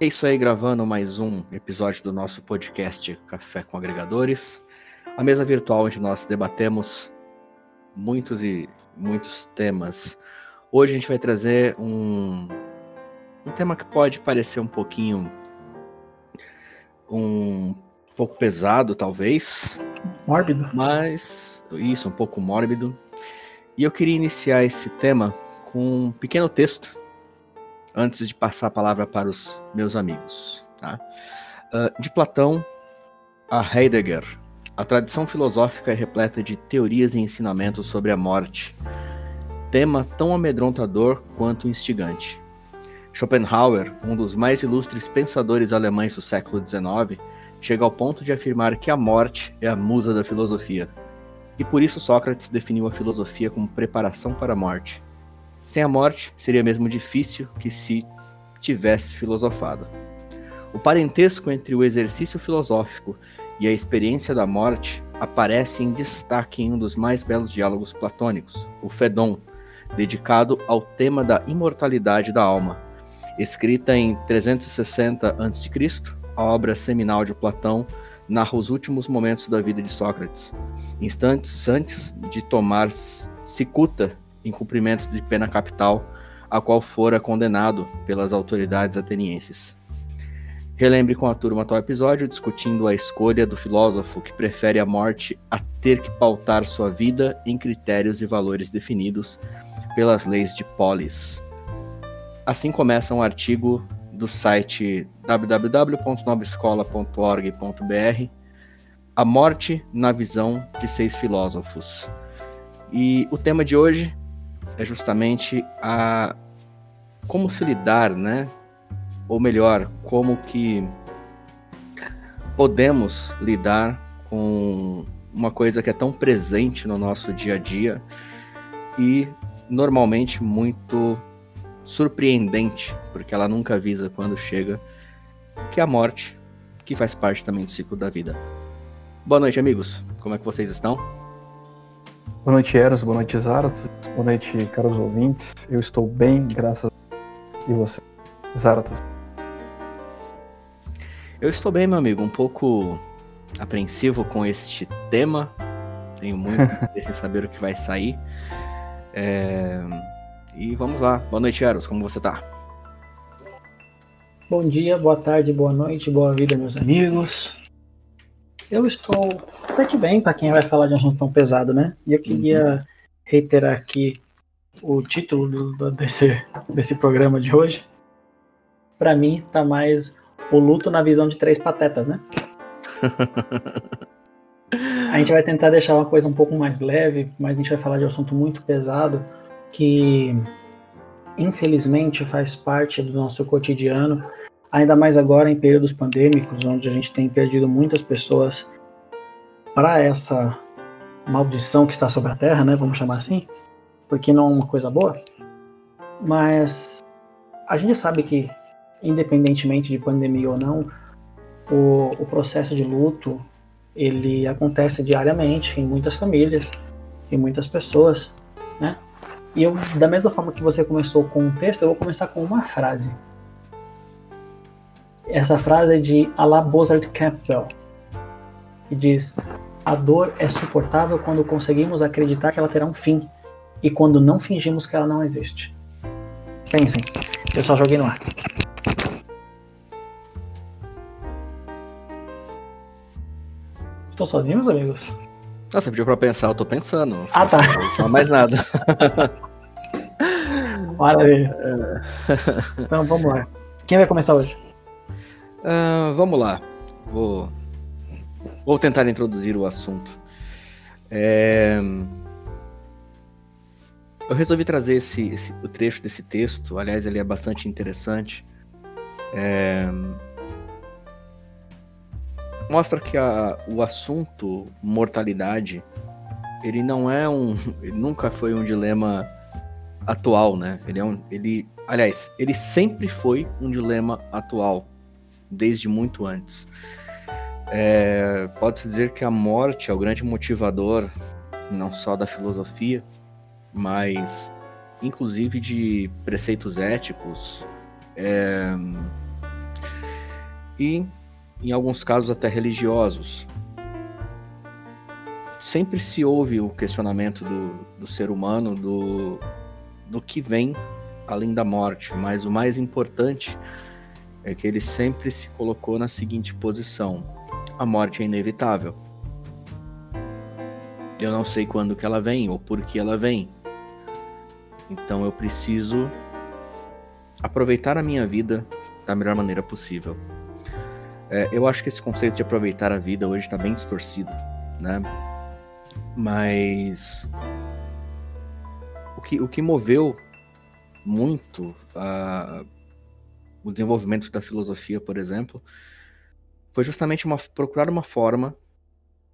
É isso aí, gravando mais um episódio do nosso podcast Café com Agregadores. A mesa virtual onde nós debatemos muitos e muitos temas. Hoje a gente vai trazer um, um tema que pode parecer um pouquinho um pouco pesado, talvez. Mórbido. Mas isso, um pouco mórbido. E eu queria iniciar esse tema com um pequeno texto antes de passar a palavra para os meus amigos. Tá? Uh, de Platão a Heidegger, a tradição filosófica é repleta de teorias e ensinamentos sobre a morte, tema tão amedrontador quanto instigante. Schopenhauer, um dos mais ilustres pensadores alemães do século XIX, chega ao ponto de afirmar que a morte é a musa da filosofia. E por isso Sócrates definiu a filosofia como preparação para a morte. Sem a morte, seria mesmo difícil que se tivesse filosofado. O parentesco entre o exercício filosófico e a experiência da morte aparece em destaque em um dos mais belos diálogos platônicos, o Fedon, dedicado ao tema da imortalidade da alma. Escrita em 360 a.C., a obra seminal de Platão narra os últimos momentos da vida de Sócrates, instantes antes de tomar cicuta em cumprimento de pena capital, a qual fora condenado pelas autoridades atenienses. Relembre com a turma atual episódio discutindo a escolha do filósofo que prefere a morte a ter que pautar sua vida em critérios e valores definidos pelas leis de polis. Assim começa um artigo do site www.novescola.org.br A Morte na Visão de Seis Filósofos. E o tema de hoje é justamente a como se lidar, né? Ou melhor, como que podemos lidar com uma coisa que é tão presente no nosso dia a dia e normalmente muito surpreendente, porque ela nunca avisa quando chega, que é a morte, que faz parte também do ciclo da vida. Boa noite, amigos. Como é que vocês estão? Boa noite, Eros. Boa noite, Zaratos. Boa noite, caros ouvintes. Eu estou bem, graças a E você, Zaratos? Eu estou bem, meu amigo. Um pouco apreensivo com este tema. Tenho muito interesse em saber o que vai sair. É... E vamos lá. Boa noite, Eros. Como você tá? Bom dia, boa tarde, boa noite, boa vida, meus amigos. Eu estou até que bem para quem vai falar de um assunto tão pesado, né? E eu queria uhum. reiterar aqui o título do, desse, desse programa de hoje. Para mim, tá mais o luto na visão de três patetas, né? a gente vai tentar deixar uma coisa um pouco mais leve, mas a gente vai falar de um assunto muito pesado que infelizmente faz parte do nosso cotidiano ainda mais agora em períodos pandêmicos, onde a gente tem perdido muitas pessoas para essa maldição que está sobre a Terra, né? Vamos chamar assim, porque não é uma coisa boa. Mas a gente sabe que, independentemente de pandemia ou não, o, o processo de luto ele acontece diariamente em muitas famílias, em muitas pessoas, né? E eu, da mesma forma que você começou com um texto, eu vou começar com uma frase essa frase é de Alá Bozard Campbell, que diz: A dor é suportável quando conseguimos acreditar que ela terá um fim e quando não fingimos que ela não existe. Pensem, eu só joguei no ar. Estou sozinho, meus amigos? Ah, você pediu pra pensar, eu tô pensando. Ah, tá. Não mais nada. Maravilha. Então vamos lá. Quem vai começar hoje? Uh, vamos lá. Vou, vou tentar introduzir o assunto. É... Eu resolvi trazer esse, esse, o trecho desse texto. Aliás, ele é bastante interessante. É... Mostra que a, o assunto mortalidade ele não é um, nunca foi um dilema atual, né? Ele é um, ele, aliás, ele sempre foi um dilema atual desde muito antes. É, Pode-se dizer que a morte é o grande motivador, não só da filosofia, mas inclusive de preceitos éticos, é, e, em alguns casos, até religiosos. Sempre se ouve o questionamento do, do ser humano do, do que vem além da morte, mas o mais importante que ele sempre se colocou na seguinte posição: a morte é inevitável. Eu não sei quando que ela vem ou por que ela vem. Então eu preciso aproveitar a minha vida da melhor maneira possível. É, eu acho que esse conceito de aproveitar a vida hoje está bem distorcido, né? Mas o que, o que moveu muito a, o desenvolvimento da filosofia, por exemplo, foi justamente uma, procurar uma forma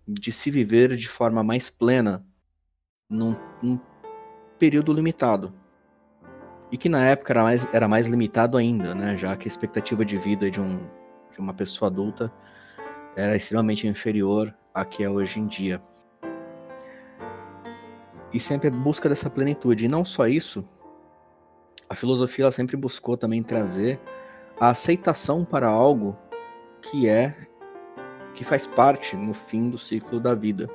de se viver de forma mais plena num, num período limitado. E que na época era mais, era mais limitado ainda, né? já que a expectativa de vida de, um, de uma pessoa adulta era extremamente inferior à que é hoje em dia. E sempre busca dessa plenitude. E não só isso, a filosofia ela sempre buscou também trazer a aceitação para algo que é que faz parte no fim do ciclo da vida.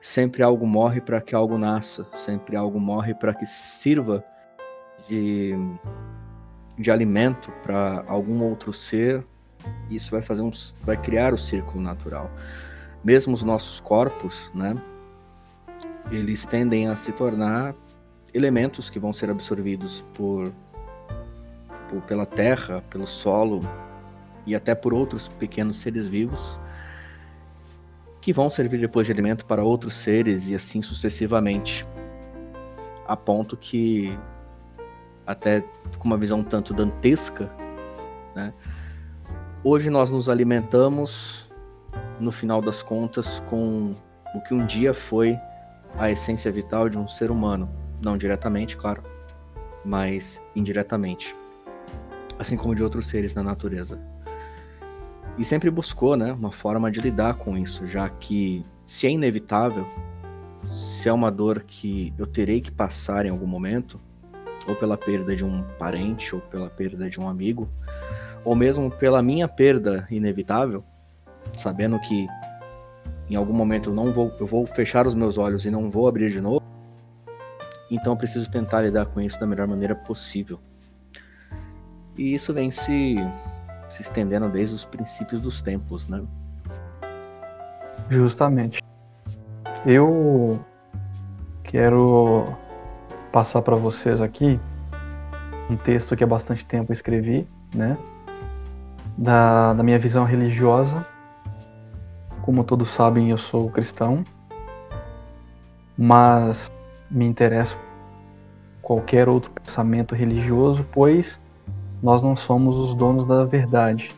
Sempre algo morre para que algo nasça, sempre algo morre para que sirva de, de alimento para algum outro ser. Isso vai fazer um, vai criar o círculo natural. Mesmo os nossos corpos, né? Eles tendem a se tornar elementos que vão ser absorvidos por, pela terra, pelo solo, e até por outros pequenos seres vivos que vão servir depois de alimento para outros seres e assim sucessivamente. A ponto que, até com uma visão tanto dantesca, né, hoje nós nos alimentamos, no final das contas, com o que um dia foi a essência vital de um ser humano. Não diretamente, claro, mas indiretamente. Assim como de outros seres na natureza e sempre buscou né, uma forma de lidar com isso, já que se é inevitável, se é uma dor que eu terei que passar em algum momento, ou pela perda de um parente, ou pela perda de um amigo, ou mesmo pela minha perda inevitável, sabendo que em algum momento eu não vou, eu vou fechar os meus olhos e não vou abrir de novo, então eu preciso tentar lidar com isso da melhor maneira possível. E isso vem se se estendendo desde os princípios dos tempos, né? Justamente. Eu quero passar para vocês aqui um texto que há bastante tempo escrevi, né? Da, da minha visão religiosa. Como todos sabem, eu sou cristão, mas me interessa qualquer outro pensamento religioso, pois nós não somos os donos da verdade.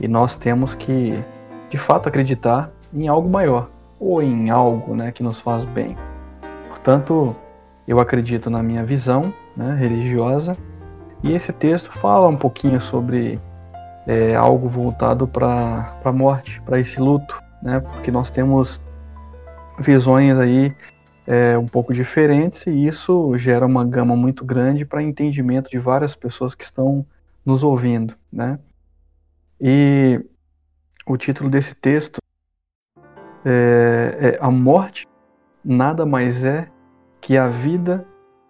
E nós temos que, de fato, acreditar em algo maior, ou em algo né, que nos faz bem. Portanto, eu acredito na minha visão né, religiosa, e esse texto fala um pouquinho sobre é, algo voltado para a morte, para esse luto, né, porque nós temos visões aí é, um pouco diferentes e isso gera uma gama muito grande para entendimento de várias pessoas que estão nos ouvindo, né? E o título desse texto é, é A Morte nada mais é que a vida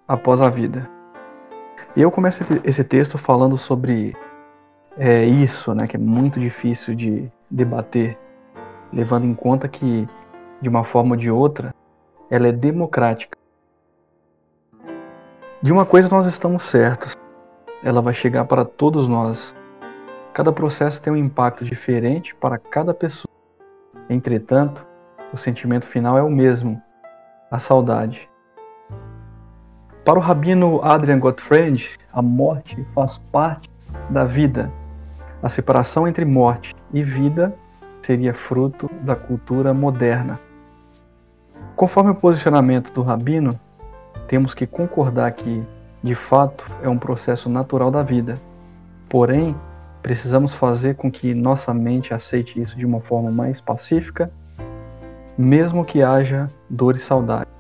após a vida. E eu começo esse texto falando sobre é, isso, né, que é muito difícil de debater, levando em conta que, de uma forma ou de outra, ela é democrática. De uma coisa nós estamos certos, ela vai chegar para todos nós. Cada processo tem um impacto diferente para cada pessoa. Entretanto, o sentimento final é o mesmo, a saudade. Para o rabino Adrian Gottfried, a morte faz parte da vida. A separação entre morte e vida seria fruto da cultura moderna. Conforme o posicionamento do rabino, temos que concordar que, de fato, é um processo natural da vida. Porém, precisamos fazer com que nossa mente aceite isso de uma forma mais pacífica, mesmo que haja dor e saudade.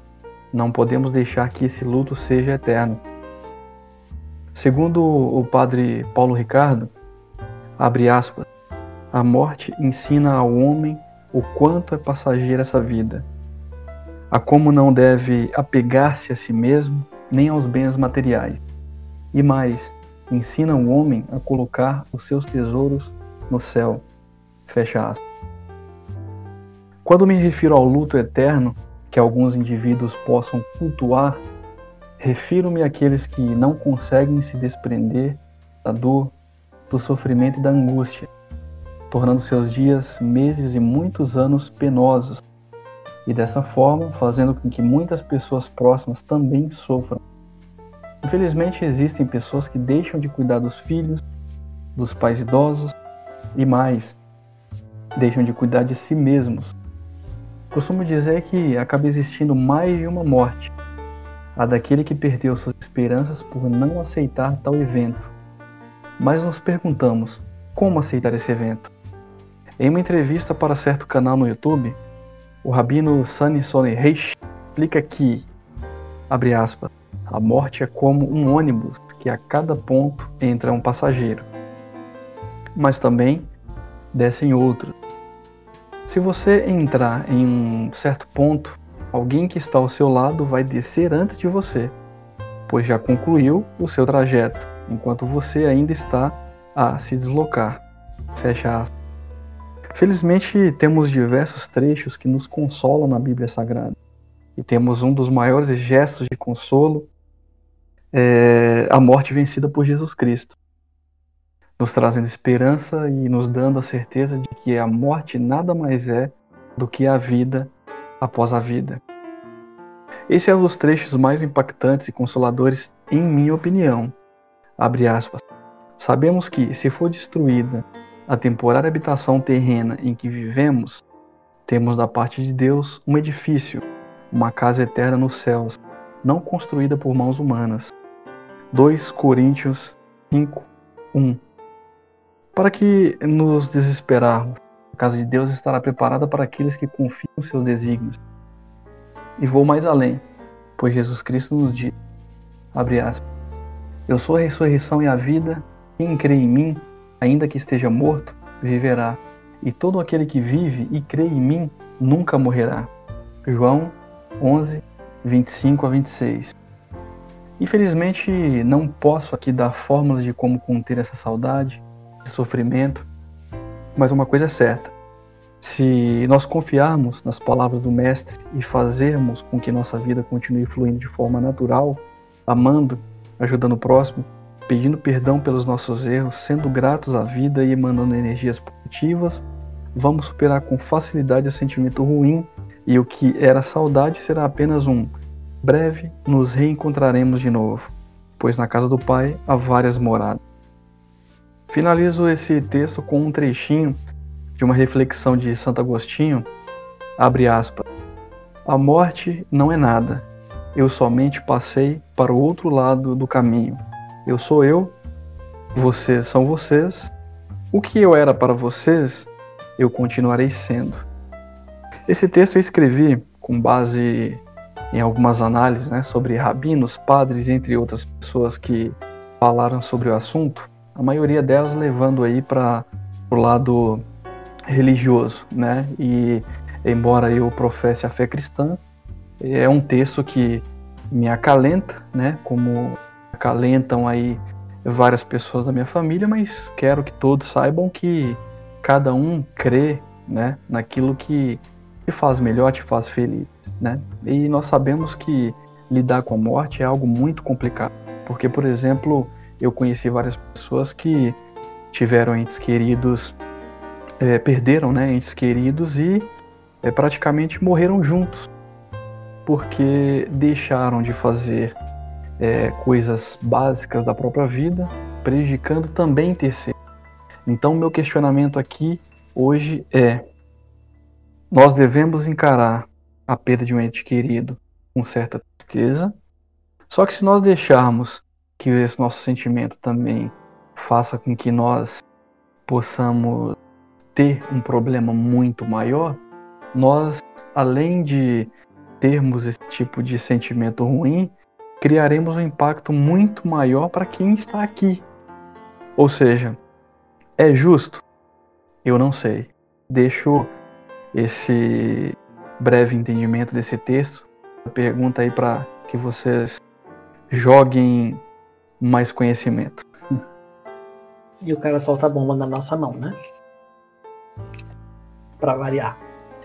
Não podemos deixar que esse luto seja eterno. Segundo o padre Paulo Ricardo, abre aspas, A morte ensina ao homem o quanto é passageira essa vida, a como não deve apegar-se a si mesmo nem aos bens materiais. E mais, ensina o homem a colocar os seus tesouros no céu. Fecha aspas. Quando me refiro ao luto eterno que alguns indivíduos possam cultuar, refiro-me àqueles que não conseguem se desprender da dor, do sofrimento e da angústia, tornando seus dias, meses e muitos anos penosos, e dessa forma fazendo com que muitas pessoas próximas também sofram. Infelizmente, existem pessoas que deixam de cuidar dos filhos, dos pais idosos e mais, deixam de cuidar de si mesmos. Costumo dizer que acaba existindo mais de uma morte, a daquele que perdeu suas esperanças por não aceitar tal evento. Mas nos perguntamos, como aceitar esse evento? Em uma entrevista para certo canal no YouTube, o rabino Sani Reish explica que, abre aspas, a morte é como um ônibus que a cada ponto entra um passageiro, mas também descem outros. Se você entrar em um certo ponto, alguém que está ao seu lado vai descer antes de você, pois já concluiu o seu trajeto, enquanto você ainda está a se deslocar. Fecha aspas. Felizmente, temos diversos trechos que nos consolam na Bíblia Sagrada. E temos um dos maiores gestos de consolo é, a morte vencida por Jesus Cristo, nos trazendo esperança e nos dando a certeza de que a morte nada mais é do que a vida após a vida. Esse é um dos trechos mais impactantes e consoladores, em minha opinião. Aspas. Sabemos que, se for destruída a temporária habitação terrena em que vivemos, temos da parte de Deus um edifício, uma casa eterna nos céus, não construída por mãos humanas. 2 Coríntios 5, 1 Para que nos desesperarmos, a casa de Deus estará preparada para aqueles que confiam em seus desígnios. E vou mais além, pois Jesus Cristo nos diz, abre aspas, Eu sou a ressurreição e a vida, quem crê em mim, ainda que esteja morto, viverá, e todo aquele que vive e crê em mim nunca morrerá. João 11, 25 a 26. Infelizmente, não posso aqui dar fórmulas de como conter essa saudade, esse sofrimento, mas uma coisa é certa: se nós confiarmos nas palavras do Mestre e fazermos com que nossa vida continue fluindo de forma natural, amando, ajudando o próximo, pedindo perdão pelos nossos erros, sendo gratos à vida e emanando energias positivas, vamos superar com facilidade o sentimento ruim e o que era saudade será apenas um breve nos reencontraremos de novo, pois na casa do Pai há várias moradas. Finalizo esse texto com um trechinho de uma reflexão de Santo Agostinho, abre aspas. A morte não é nada. Eu somente passei para o outro lado do caminho. Eu sou eu, vocês são vocês. O que eu era para vocês, eu continuarei sendo. Esse texto eu escrevi com base em algumas análises né, sobre rabinos, padres, entre outras pessoas que falaram sobre o assunto, a maioria delas levando aí para o lado religioso, né? E embora eu professe a fé cristã, é um texto que me acalenta, né? Como acalentam aí várias pessoas da minha família, mas quero que todos saibam que cada um crê, né? Naquilo que te faz melhor, te faz feliz né? E nós sabemos que lidar com a morte é algo muito complicado, porque, por exemplo, eu conheci várias pessoas que tiveram entes queridos, é, perderam, né, entes queridos e é, praticamente morreram juntos, porque deixaram de fazer é, coisas básicas da própria vida, prejudicando também terceiros. Então, meu questionamento aqui hoje é: nós devemos encarar a perda de um ente querido com certa tristeza. Só que se nós deixarmos que esse nosso sentimento também faça com que nós possamos ter um problema muito maior, nós, além de termos esse tipo de sentimento ruim, criaremos um impacto muito maior para quem está aqui. Ou seja, é justo? Eu não sei. Deixo esse breve entendimento desse texto, a pergunta aí para que vocês joguem mais conhecimento. E o cara solta a bomba na nossa mão, né? Pra variar.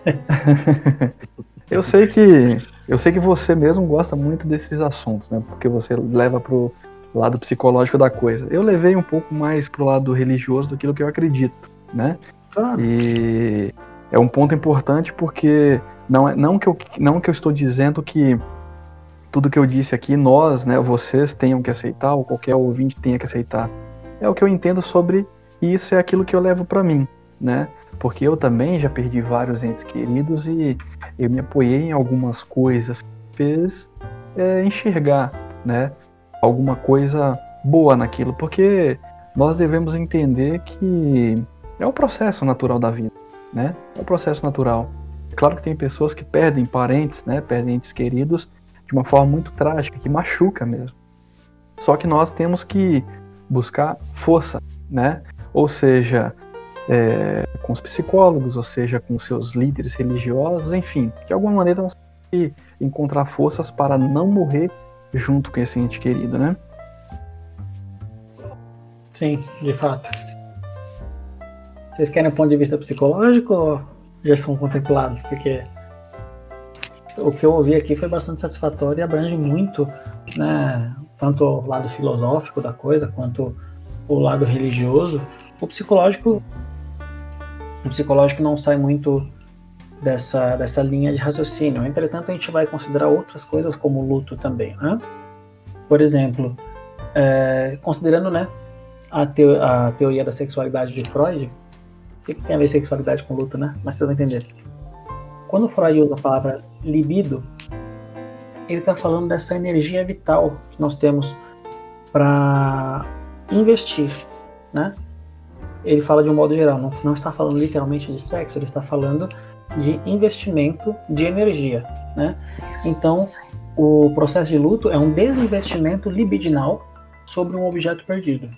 eu sei que eu sei que você mesmo gosta muito desses assuntos, né? Porque você leva pro lado psicológico da coisa. Eu levei um pouco mais pro lado religioso do que eu acredito, né? Claro. E é um ponto importante porque não é não que eu não que eu estou dizendo que tudo que eu disse aqui nós, né, vocês tenham que aceitar ou qualquer ouvinte tenha que aceitar. É o que eu entendo sobre isso é aquilo que eu levo para mim, né? Porque eu também já perdi vários entes queridos e eu me apoiei em algumas coisas fez é, enxergar, né, alguma coisa boa naquilo, porque nós devemos entender que é o processo natural da vida, né? É o processo natural. Claro que tem pessoas que perdem parentes, né? Perdem entes queridos de uma forma muito trágica, que machuca mesmo. Só que nós temos que buscar força, né? Ou seja, é, com os psicólogos, ou seja, com seus líderes religiosos, enfim, de alguma maneira nós temos encontrar forças para não morrer junto com esse ente querido, né? Sim, de fato. Vocês querem um ponto de vista psicológico ou já são contemplados? Porque o que eu ouvi aqui foi bastante satisfatório e abrange muito, né, tanto o lado filosófico da coisa quanto o lado religioso. O psicológico, o psicológico não sai muito dessa, dessa linha de raciocínio. Entretanto, a gente vai considerar outras coisas como luto também, né? Por exemplo, é, considerando, né, a, a teoria da sexualidade de Freud, o que, que tem a ver sexualidade com luto, né? Mas você vai entender. Quando Freud usa a palavra libido, ele está falando dessa energia vital que nós temos para investir, né? Ele fala de um modo geral, não, não está falando literalmente de sexo, ele está falando de investimento de energia, né? Então, o processo de luto é um desinvestimento libidinal sobre um objeto perdido.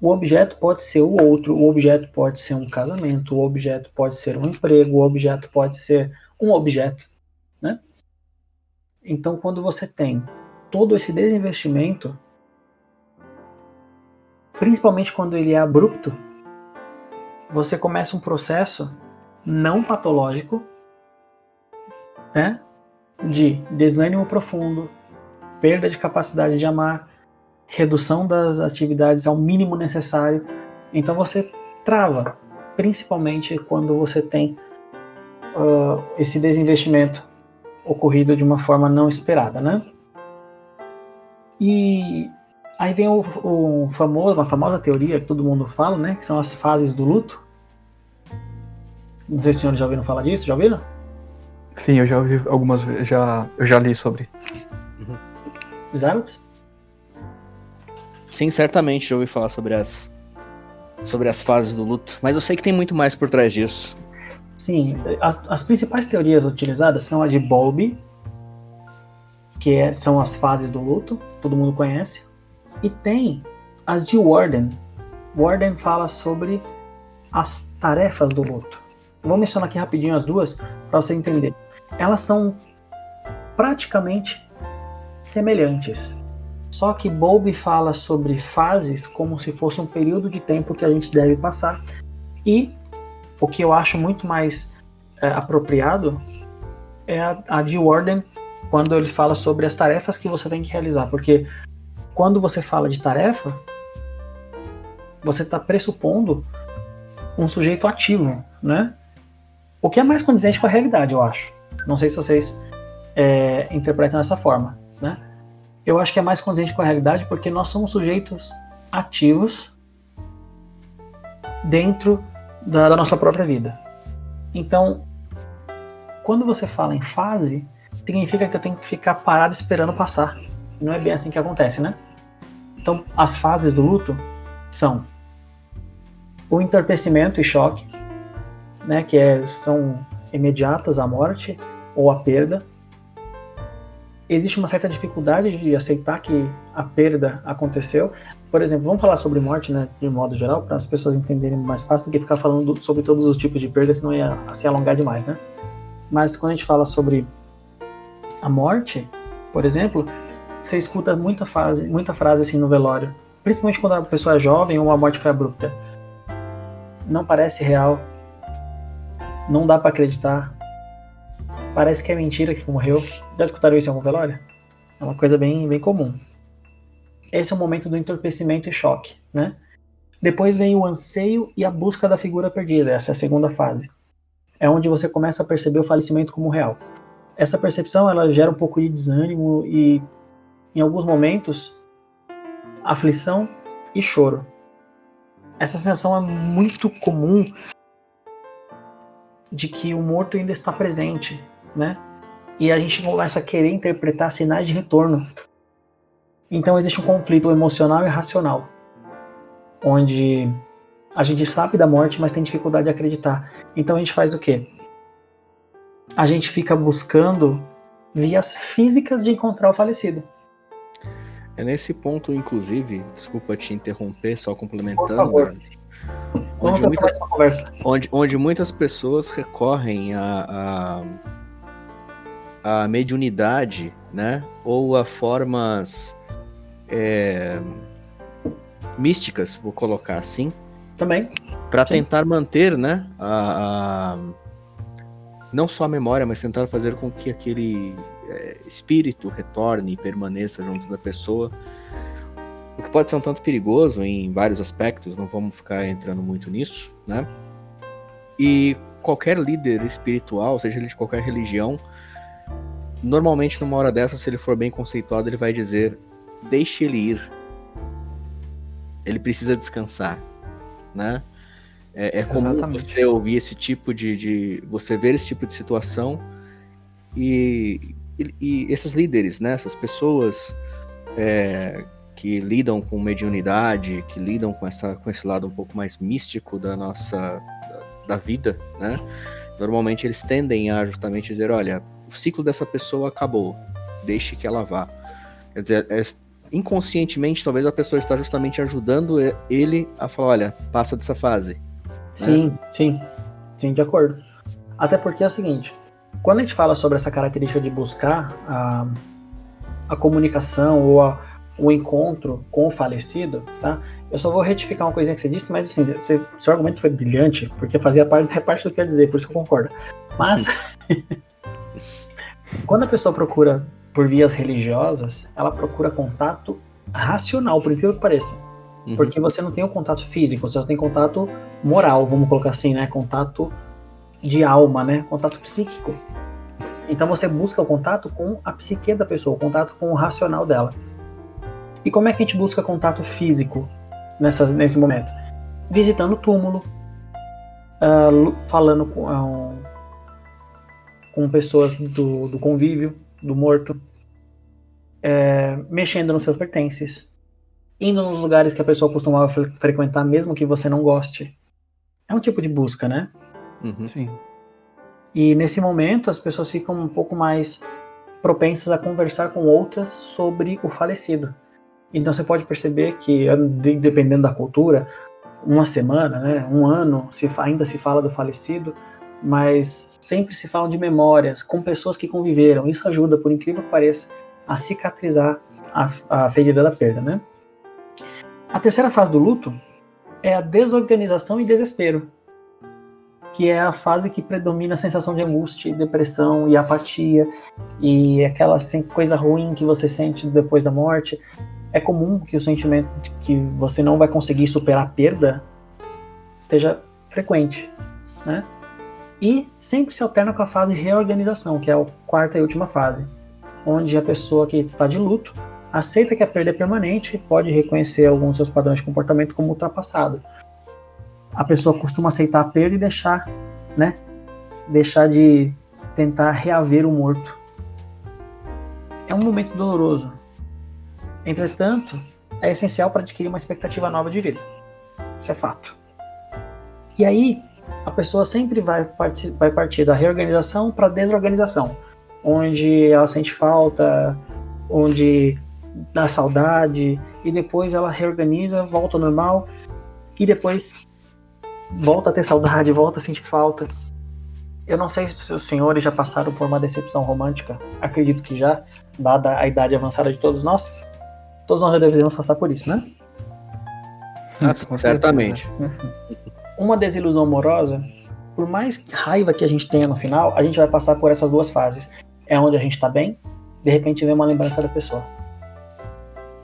O objeto pode ser o outro, o objeto pode ser um casamento, o objeto pode ser um emprego, o objeto pode ser um objeto, né? Então, quando você tem todo esse desinvestimento, principalmente quando ele é abrupto, você começa um processo não patológico, né? De desânimo profundo, perda de capacidade de amar, redução das atividades ao mínimo necessário. Então você trava, principalmente quando você tem uh, esse desinvestimento ocorrido de uma forma não esperada, né? E aí vem o, o famoso, a famosa teoria que todo mundo fala, né? Que são as fases do luto. Não sei se os senhores já ouviram falar disso, já ouviram? Sim, eu já ouvi algumas vezes, já, eu já li sobre. Uhum. Exato? Sim, certamente já ouvi falar sobre as sobre as fases do luto, mas eu sei que tem muito mais por trás disso. Sim, as, as principais teorias utilizadas são a de Bowlby, que é, são as fases do luto, todo mundo conhece, e tem as de Warden. Warden fala sobre as tarefas do luto. vou mencionar aqui rapidinho as duas para você entender. Elas são praticamente semelhantes. Só que Bowlby fala sobre fases como se fosse um período de tempo que a gente deve passar e o que eu acho muito mais é, apropriado é a, a de Warden quando ele fala sobre as tarefas que você tem que realizar, porque quando você fala de tarefa, você está pressupondo um sujeito ativo, né? O que é mais condizente com a realidade, eu acho. Não sei se vocês é, interpretam dessa forma, né? Eu acho que é mais condizente com a realidade porque nós somos sujeitos ativos dentro da, da nossa própria vida. Então, quando você fala em fase, significa que eu tenho que ficar parado esperando passar. Não é bem assim que acontece, né? Então, as fases do luto são o entorpecimento e choque, né, que é, são imediatas à morte ou à perda. Existe uma certa dificuldade de aceitar que a perda aconteceu. por exemplo, vamos falar sobre morte, né, de modo geral, para as pessoas entenderem mais fácil do que ficar falando sobre todos os tipos de perda, senão ia se alongar demais, né? Mas quando a gente fala sobre a morte, por exemplo, você escuta muita frase, muita frase assim no velório, principalmente quando a pessoa é jovem ou a morte foi abrupta. Não parece real. Não dá para acreditar. Parece que é mentira que morreu. Já escutaram isso em algum velório? É uma coisa bem, bem comum. Esse é o momento do entorpecimento e choque, né? Depois vem o anseio e a busca da figura perdida, essa é a segunda fase. É onde você começa a perceber o falecimento como real. Essa percepção ela gera um pouco de desânimo e, em alguns momentos, aflição e choro. Essa sensação é muito comum de que o morto ainda está presente, né? E a gente começa a querer interpretar sinais de retorno então existe um conflito emocional e racional, onde a gente sabe da morte, mas tem dificuldade de acreditar. Então a gente faz o quê? A gente fica buscando vias físicas de encontrar o falecido. É nesse ponto, inclusive, desculpa te interromper, só complementando. Onde muitas, onde, onde muitas pessoas recorrem a, a, a mediunidade, né? Ou a formas é, místicas, vou colocar assim. Também. Para tentar manter, né, a, a, não só a memória, mas tentar fazer com que aquele é, espírito retorne e permaneça junto da pessoa. O que pode ser um tanto perigoso em vários aspectos, não vamos ficar entrando muito nisso, né? E qualquer líder espiritual, seja ele de qualquer religião, normalmente numa hora dessa, se ele for bem conceituado, ele vai dizer: deixe ele ir. Ele precisa descansar, né? É, é comum Exatamente. você ouvir esse tipo de, de, você ver esse tipo de situação e, e, e esses líderes, né? Essas pessoas é, que lidam com mediunidade, que lidam com essa com esse lado um pouco mais místico da nossa da, da vida, né? Normalmente eles tendem a justamente dizer, olha, o ciclo dessa pessoa acabou, deixe que ela vá. Quer dizer, é, inconscientemente, talvez a pessoa está justamente ajudando ele a falar, olha, passa dessa fase. Sim, né? sim, sim, de acordo. Até porque é o seguinte, quando a gente fala sobre essa característica de buscar a, a comunicação ou a, o encontro com o falecido, tá? Eu só vou retificar uma coisinha que você disse, mas assim, você, seu argumento foi brilhante, porque fazia parte, parte do que eu ia dizer, por isso que eu concordo. Mas, quando a pessoa procura por vias religiosas, ela procura contato racional, por incrível que pareça. Uhum. Porque você não tem o um contato físico, você só tem contato moral, vamos colocar assim, né? Contato de alma, né? Contato psíquico. Então você busca o contato com a psique da pessoa, o contato com o racional dela. E como é que a gente busca contato físico nessa, nesse momento? Visitando o túmulo, uh, falando com, uh, com pessoas do, do convívio, do morto, é, mexendo nos seus pertences, indo nos lugares que a pessoa costumava fre frequentar, mesmo que você não goste. É um tipo de busca, né? Uhum. Sim. E nesse momento as pessoas ficam um pouco mais propensas a conversar com outras sobre o falecido. Então você pode perceber que, dependendo da cultura, uma semana, né, um ano, se ainda se fala do falecido, mas sempre se fala de memórias com pessoas que conviveram. Isso ajuda, por incrível que pareça, a cicatrizar a, a ferida da perda, né? A terceira fase do luto é a desorganização e desespero, que é a fase que predomina a sensação de angústia, depressão e apatia e aquela assim, coisa ruim que você sente depois da morte. É comum que o sentimento de que você não vai conseguir superar a perda esteja frequente, né? E sempre se alterna com a fase de reorganização, que é a quarta e última fase, onde a pessoa que está de luto aceita que a perda é permanente e pode reconhecer alguns seus padrões de comportamento como ultrapassado. A pessoa costuma aceitar a perda e deixar, né, deixar de tentar reaver o morto. É um momento doloroso. Entretanto, é essencial para adquirir uma expectativa nova de vida. Isso é fato. E aí, a pessoa sempre vai partir, vai partir da reorganização para desorganização, onde ela sente falta, onde dá saudade e depois ela reorganiza, volta ao normal e depois volta a ter saudade, volta a sentir falta. Eu não sei se os senhores já passaram por uma decepção romântica. Acredito que já, dada a idade avançada de todos nós. Todos nós já devemos passar por isso, né? Ah, certamente. Uma desilusão amorosa, por mais raiva que a gente tenha no final, a gente vai passar por essas duas fases. É onde a gente tá bem, de repente vem uma lembrança da pessoa.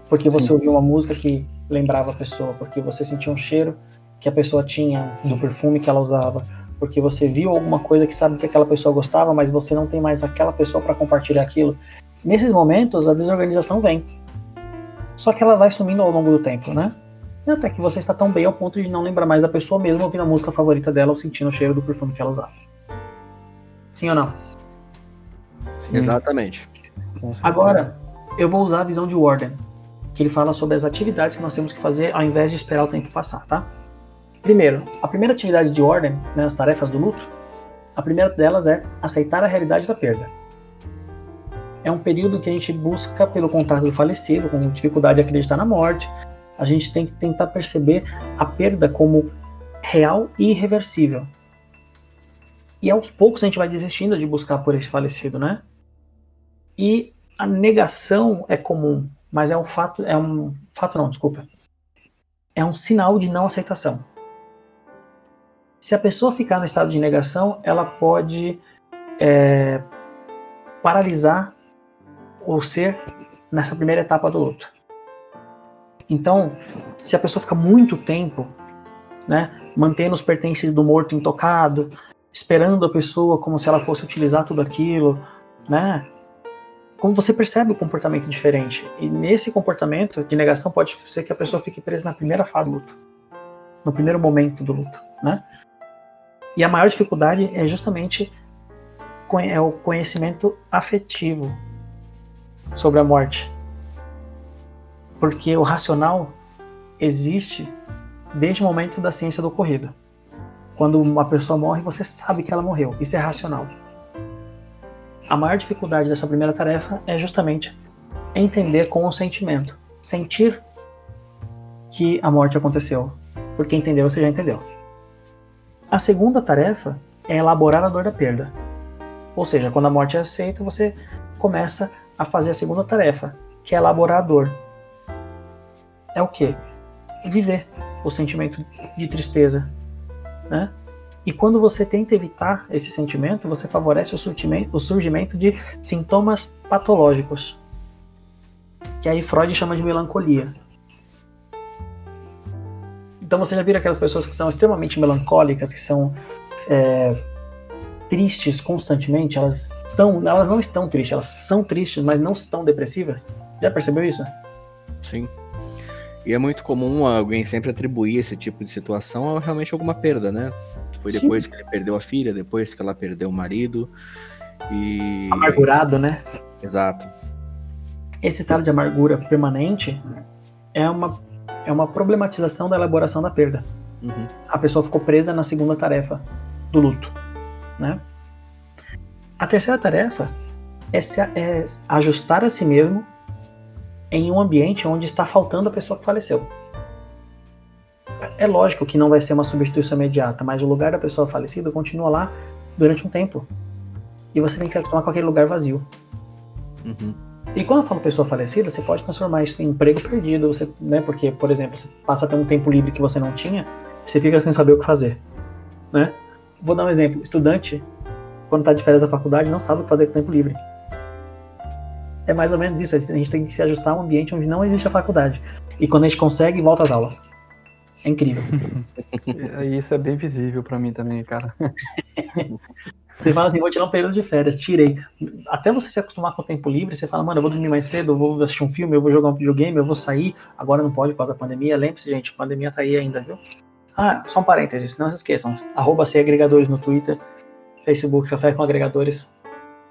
Porque você Sim. ouviu uma música que lembrava a pessoa, porque você sentiu um cheiro que a pessoa tinha do perfume que ela usava, porque você viu alguma coisa que sabe que aquela pessoa gostava, mas você não tem mais aquela pessoa para compartilhar aquilo. Nesses momentos, a desorganização vem. Só que ela vai sumindo ao longo do tempo, né? E até que você está tão bem ao ponto de não lembrar mais da pessoa mesmo ouvindo a música favorita dela ou sentindo o cheiro do perfume que ela usava. Sim ou não? Exatamente. Agora, eu vou usar a visão de Warden, que ele fala sobre as atividades que nós temos que fazer ao invés de esperar o tempo passar, tá? Primeiro, a primeira atividade de Warden, né, as tarefas do luto, a primeira delas é aceitar a realidade da perda. É um período que a gente busca pelo contato do falecido, com dificuldade de acreditar na morte. A gente tem que tentar perceber a perda como real e irreversível. E aos poucos a gente vai desistindo de buscar por esse falecido, né? E a negação é comum, mas é um fato, é um fato não, desculpa. É um sinal de não aceitação. Se a pessoa ficar no estado de negação, ela pode é, paralisar o ser nessa primeira etapa do luto. Então, se a pessoa fica muito tempo, né, mantendo os pertences do morto intocado, esperando a pessoa como se ela fosse utilizar tudo aquilo, né, como você percebe o comportamento diferente. E nesse comportamento de negação pode ser que a pessoa fique presa na primeira fase do luto, no primeiro momento do luto, né? E a maior dificuldade é justamente é o conhecimento afetivo sobre a morte. Porque o racional existe desde o momento da ciência do ocorrido. Quando uma pessoa morre, você sabe que ela morreu. Isso é racional a maior dificuldade dessa primeira tarefa é justamente entender com o sentimento. Sentir que a morte aconteceu. Porque entender você já entendeu. A segunda tarefa é elaborar a dor da perda. Ou seja, quando a morte é aceita, você começa a fazer a segunda tarefa, que é elaborar a dor. É o que? Viver o sentimento de tristeza, né? E quando você tenta evitar esse sentimento, você favorece o surgimento de sintomas patológicos, que aí Freud chama de melancolia. Então você já viu aquelas pessoas que são extremamente melancólicas, que são é, tristes constantemente? Elas são, elas não estão tristes, elas são tristes, mas não estão depressivas. Já percebeu isso? Sim. E é muito comum alguém sempre atribuir esse tipo de situação a realmente alguma perda, né? Foi depois Sim. que ele perdeu a filha, depois que ela perdeu o marido. E. Amargurado, né? Exato. Esse estado de amargura permanente é uma, é uma problematização da elaboração da perda. Uhum. A pessoa ficou presa na segunda tarefa do luto, né? A terceira tarefa é, se, é ajustar a si mesmo em um ambiente onde está faltando a pessoa que faleceu. É lógico que não vai ser uma substituição imediata, mas o lugar da pessoa falecida continua lá durante um tempo. E você tem que se acostumar com aquele lugar vazio. Uhum. E quando eu falo pessoa falecida, você pode transformar isso em emprego perdido, você, né? Porque, por exemplo, você passa a ter um tempo livre que você não tinha, você fica sem saber o que fazer, né? Vou dar um exemplo. Estudante, quando está de férias da faculdade, não sabe o que fazer com o tempo livre. É mais ou menos isso. A gente tem que se ajustar a um ambiente onde não existe a faculdade. E quando a gente consegue, volta às aulas. É incrível. Isso é bem visível para mim também, cara. Você fala assim, vou tirar um período de férias, tirei. Até você se acostumar com o tempo livre, você fala, mano, eu vou dormir mais cedo, eu vou assistir um filme, eu vou jogar um videogame, eu vou sair. Agora não pode por causa da pandemia. Lembre-se, gente, a pandemia tá aí ainda, viu? Ah, só um parênteses, não se esqueçam. Arroba agregadores no Twitter, Facebook, Café com Agregadores.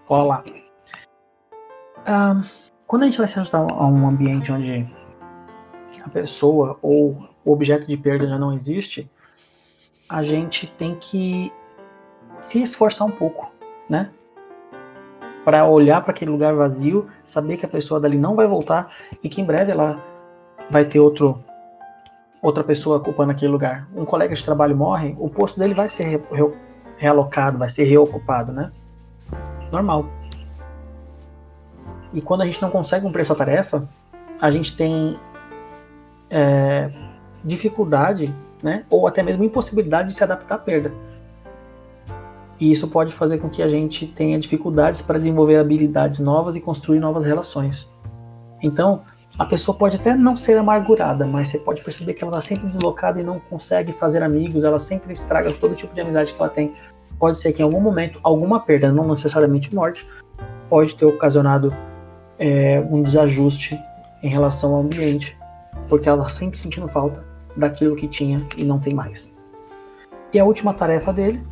Cola lá. Ah, quando a gente vai se ajustar a um ambiente onde a pessoa ou o objeto de perda já não existe, a gente tem que se esforçar um pouco, né? Para olhar para aquele lugar vazio, saber que a pessoa dali não vai voltar e que em breve ela vai ter outro outra pessoa ocupando aquele lugar. Um colega de trabalho morre, o posto dele vai ser re, re, realocado, vai ser reocupado, né? Normal. E quando a gente não consegue cumprir essa tarefa, a gente tem é, dificuldade, né? Ou até mesmo impossibilidade de se adaptar à perda. E isso pode fazer com que a gente tenha dificuldades para desenvolver habilidades novas e construir novas relações. Então, a pessoa pode até não ser amargurada, mas você pode perceber que ela está sempre deslocada e não consegue fazer amigos, ela sempre estraga todo tipo de amizade que ela tem. Pode ser que em algum momento, alguma perda, não necessariamente morte, pode ter ocasionado é, um desajuste em relação ao ambiente, porque ela está sempre sentindo falta daquilo que tinha e não tem mais. E a última tarefa dele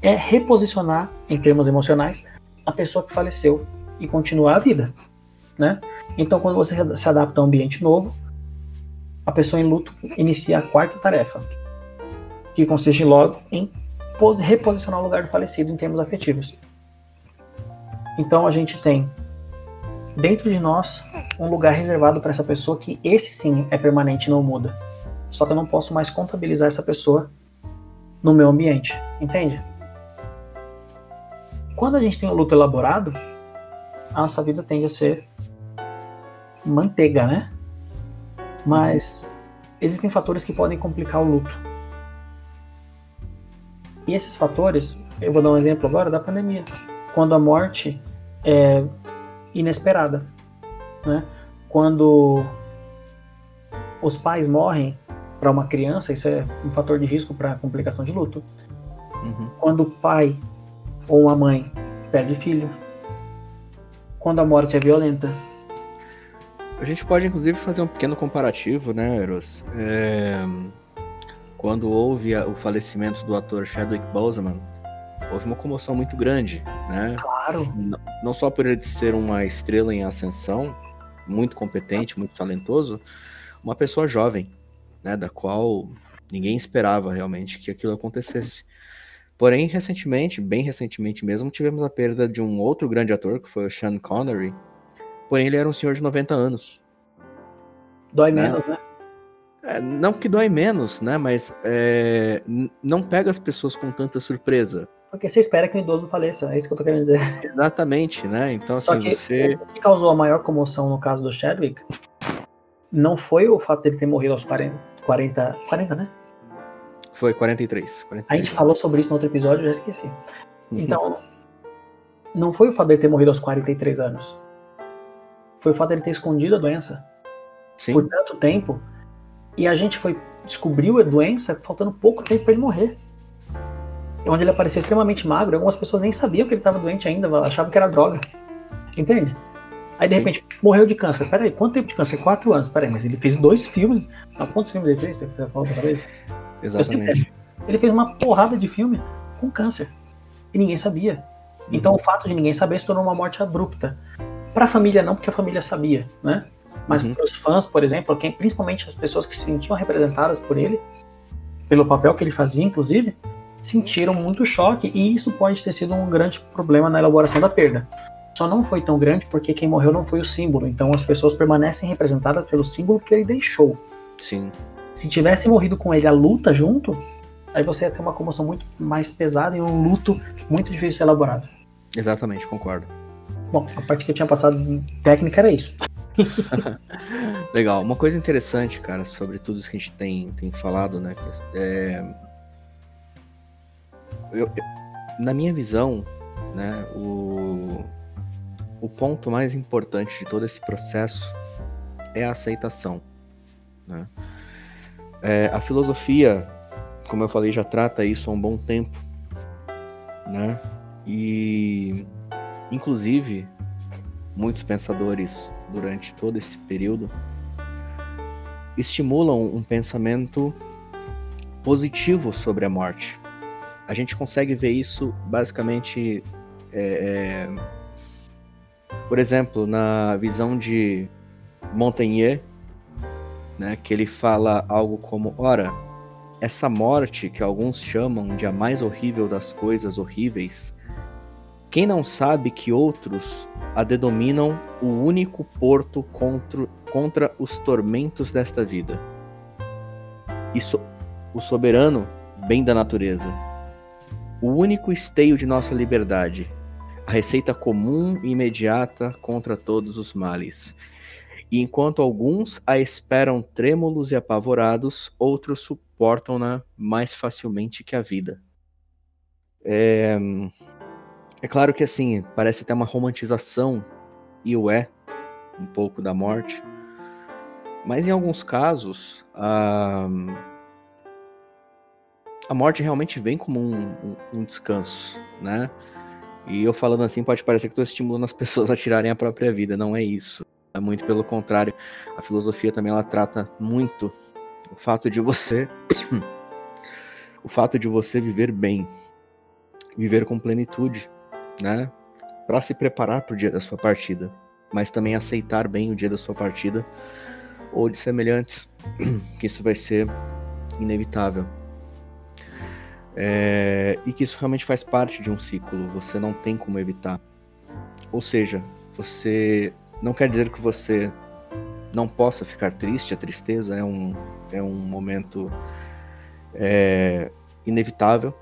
é reposicionar, em termos emocionais, a pessoa que faleceu e continuar a vida. Né? Então, quando você se adapta a um ambiente novo, a pessoa em luto inicia a quarta tarefa, que consiste logo em reposicionar o lugar do falecido em termos afetivos. Então, a gente tem dentro de nós um lugar reservado para essa pessoa que esse sim é permanente e não muda. Só que eu não posso mais contabilizar essa pessoa no meu ambiente, entende? Quando a gente tem o luto elaborado, a nossa vida tende a ser manteiga, né? Mas existem fatores que podem complicar o luto. E esses fatores, eu vou dar um exemplo agora da pandemia. Quando a morte é inesperada, né? Quando os pais morrem para uma criança, isso é um fator de risco para complicação de luto. Uhum. Quando o pai ou uma mãe perde filho. Quando a morte é violenta. A gente pode inclusive fazer um pequeno comparativo, né, Eros? É... Quando houve o falecimento do ator Chadwick Boseman, houve uma comoção muito grande, né? Claro. Não só por ele ser uma estrela em ascensão, muito competente, muito talentoso, uma pessoa jovem, né, da qual ninguém esperava realmente que aquilo acontecesse. Porém, recentemente, bem recentemente mesmo, tivemos a perda de um outro grande ator, que foi o Sean Connery. Porém, ele era um senhor de 90 anos. Dói né? menos, né? É, não que dói menos, né? Mas é, não pega as pessoas com tanta surpresa. Porque você espera que o idoso faleça, é isso que eu tô querendo dizer. Exatamente, né? Então, assim, que, você. O que causou a maior comoção no caso do Chadwick não foi o fato dele ter morrido aos 40. 40, 40 né? Foi 43, 43. A gente falou sobre isso no outro episódio, já esqueci. Uhum. Então, não foi o fato dele ter morrido aos 43 anos. Foi o fato dele ter escondido a doença Sim. por tanto tempo. E a gente foi descobriu a doença faltando pouco tempo para ele morrer onde ele aparecia extremamente magro, algumas pessoas nem sabiam que ele estava doente ainda, achavam que era droga. Entende? Aí de Sim. repente morreu de câncer. Peraí, quanto tempo de câncer? Quatro anos. Peraí, mas ele fez dois filmes. Ah, quantos filmes ele fez? Você falou outra vez? Exatamente. Ele fez uma porrada de filme com câncer. E ninguém sabia. Uhum. Então o fato de ninguém saber se tornou uma morte abrupta. Para a família não, porque a família sabia, né? Mas uhum. para os fãs, por exemplo, quem, principalmente as pessoas que se sentiam representadas por ele, pelo papel que ele fazia, inclusive, sentiram muito choque e isso pode ter sido um grande problema na elaboração da perda. Só não foi tão grande porque quem morreu não foi o símbolo, então as pessoas permanecem representadas pelo símbolo que ele deixou. Sim. Se tivesse morrido com ele a luta junto, aí você ia ter uma comoção muito mais pesada e um luto muito difícil de ser elaborado. Exatamente, concordo. Bom, a parte que eu tinha passado técnica era isso. Legal. Uma coisa interessante, cara, sobre tudo isso que a gente tem, tem falado, né? É, eu, na minha visão, né, o, o ponto mais importante de todo esse processo é a aceitação. Né? É, a filosofia, como eu falei, já trata isso há um bom tempo, né? E, inclusive, muitos pensadores durante todo esse período estimulam um pensamento positivo sobre a morte, a gente consegue ver isso basicamente, é, é, por exemplo, na visão de Montaigne, né, que ele fala algo como: ora, essa morte que alguns chamam de a mais horrível das coisas horríveis, quem não sabe que outros a denominam o único porto contra, contra os tormentos desta vida. E o soberano bem da natureza, o único esteio de nossa liberdade, a receita comum e imediata contra todos os males. E enquanto alguns a esperam trêmulos e apavorados, outros suportam-na mais facilmente que a vida. É, é claro que assim, parece até uma romantização, e o é, um pouco da morte. Mas em alguns casos, a, a morte realmente vem como um, um, um descanso, né? E eu falando assim pode parecer que estou estimulando as pessoas a tirarem a própria vida, não é isso. É muito pelo contrário. A filosofia também ela trata muito o fato de você o fato de você viver bem, viver com plenitude, né? Para se preparar para o dia da sua partida, mas também aceitar bem o dia da sua partida ou de semelhantes, que isso vai ser inevitável. É, e que isso realmente faz parte de um ciclo, você não tem como evitar. Ou seja, você não quer dizer que você não possa ficar triste, a tristeza é um, é um momento é, inevitável.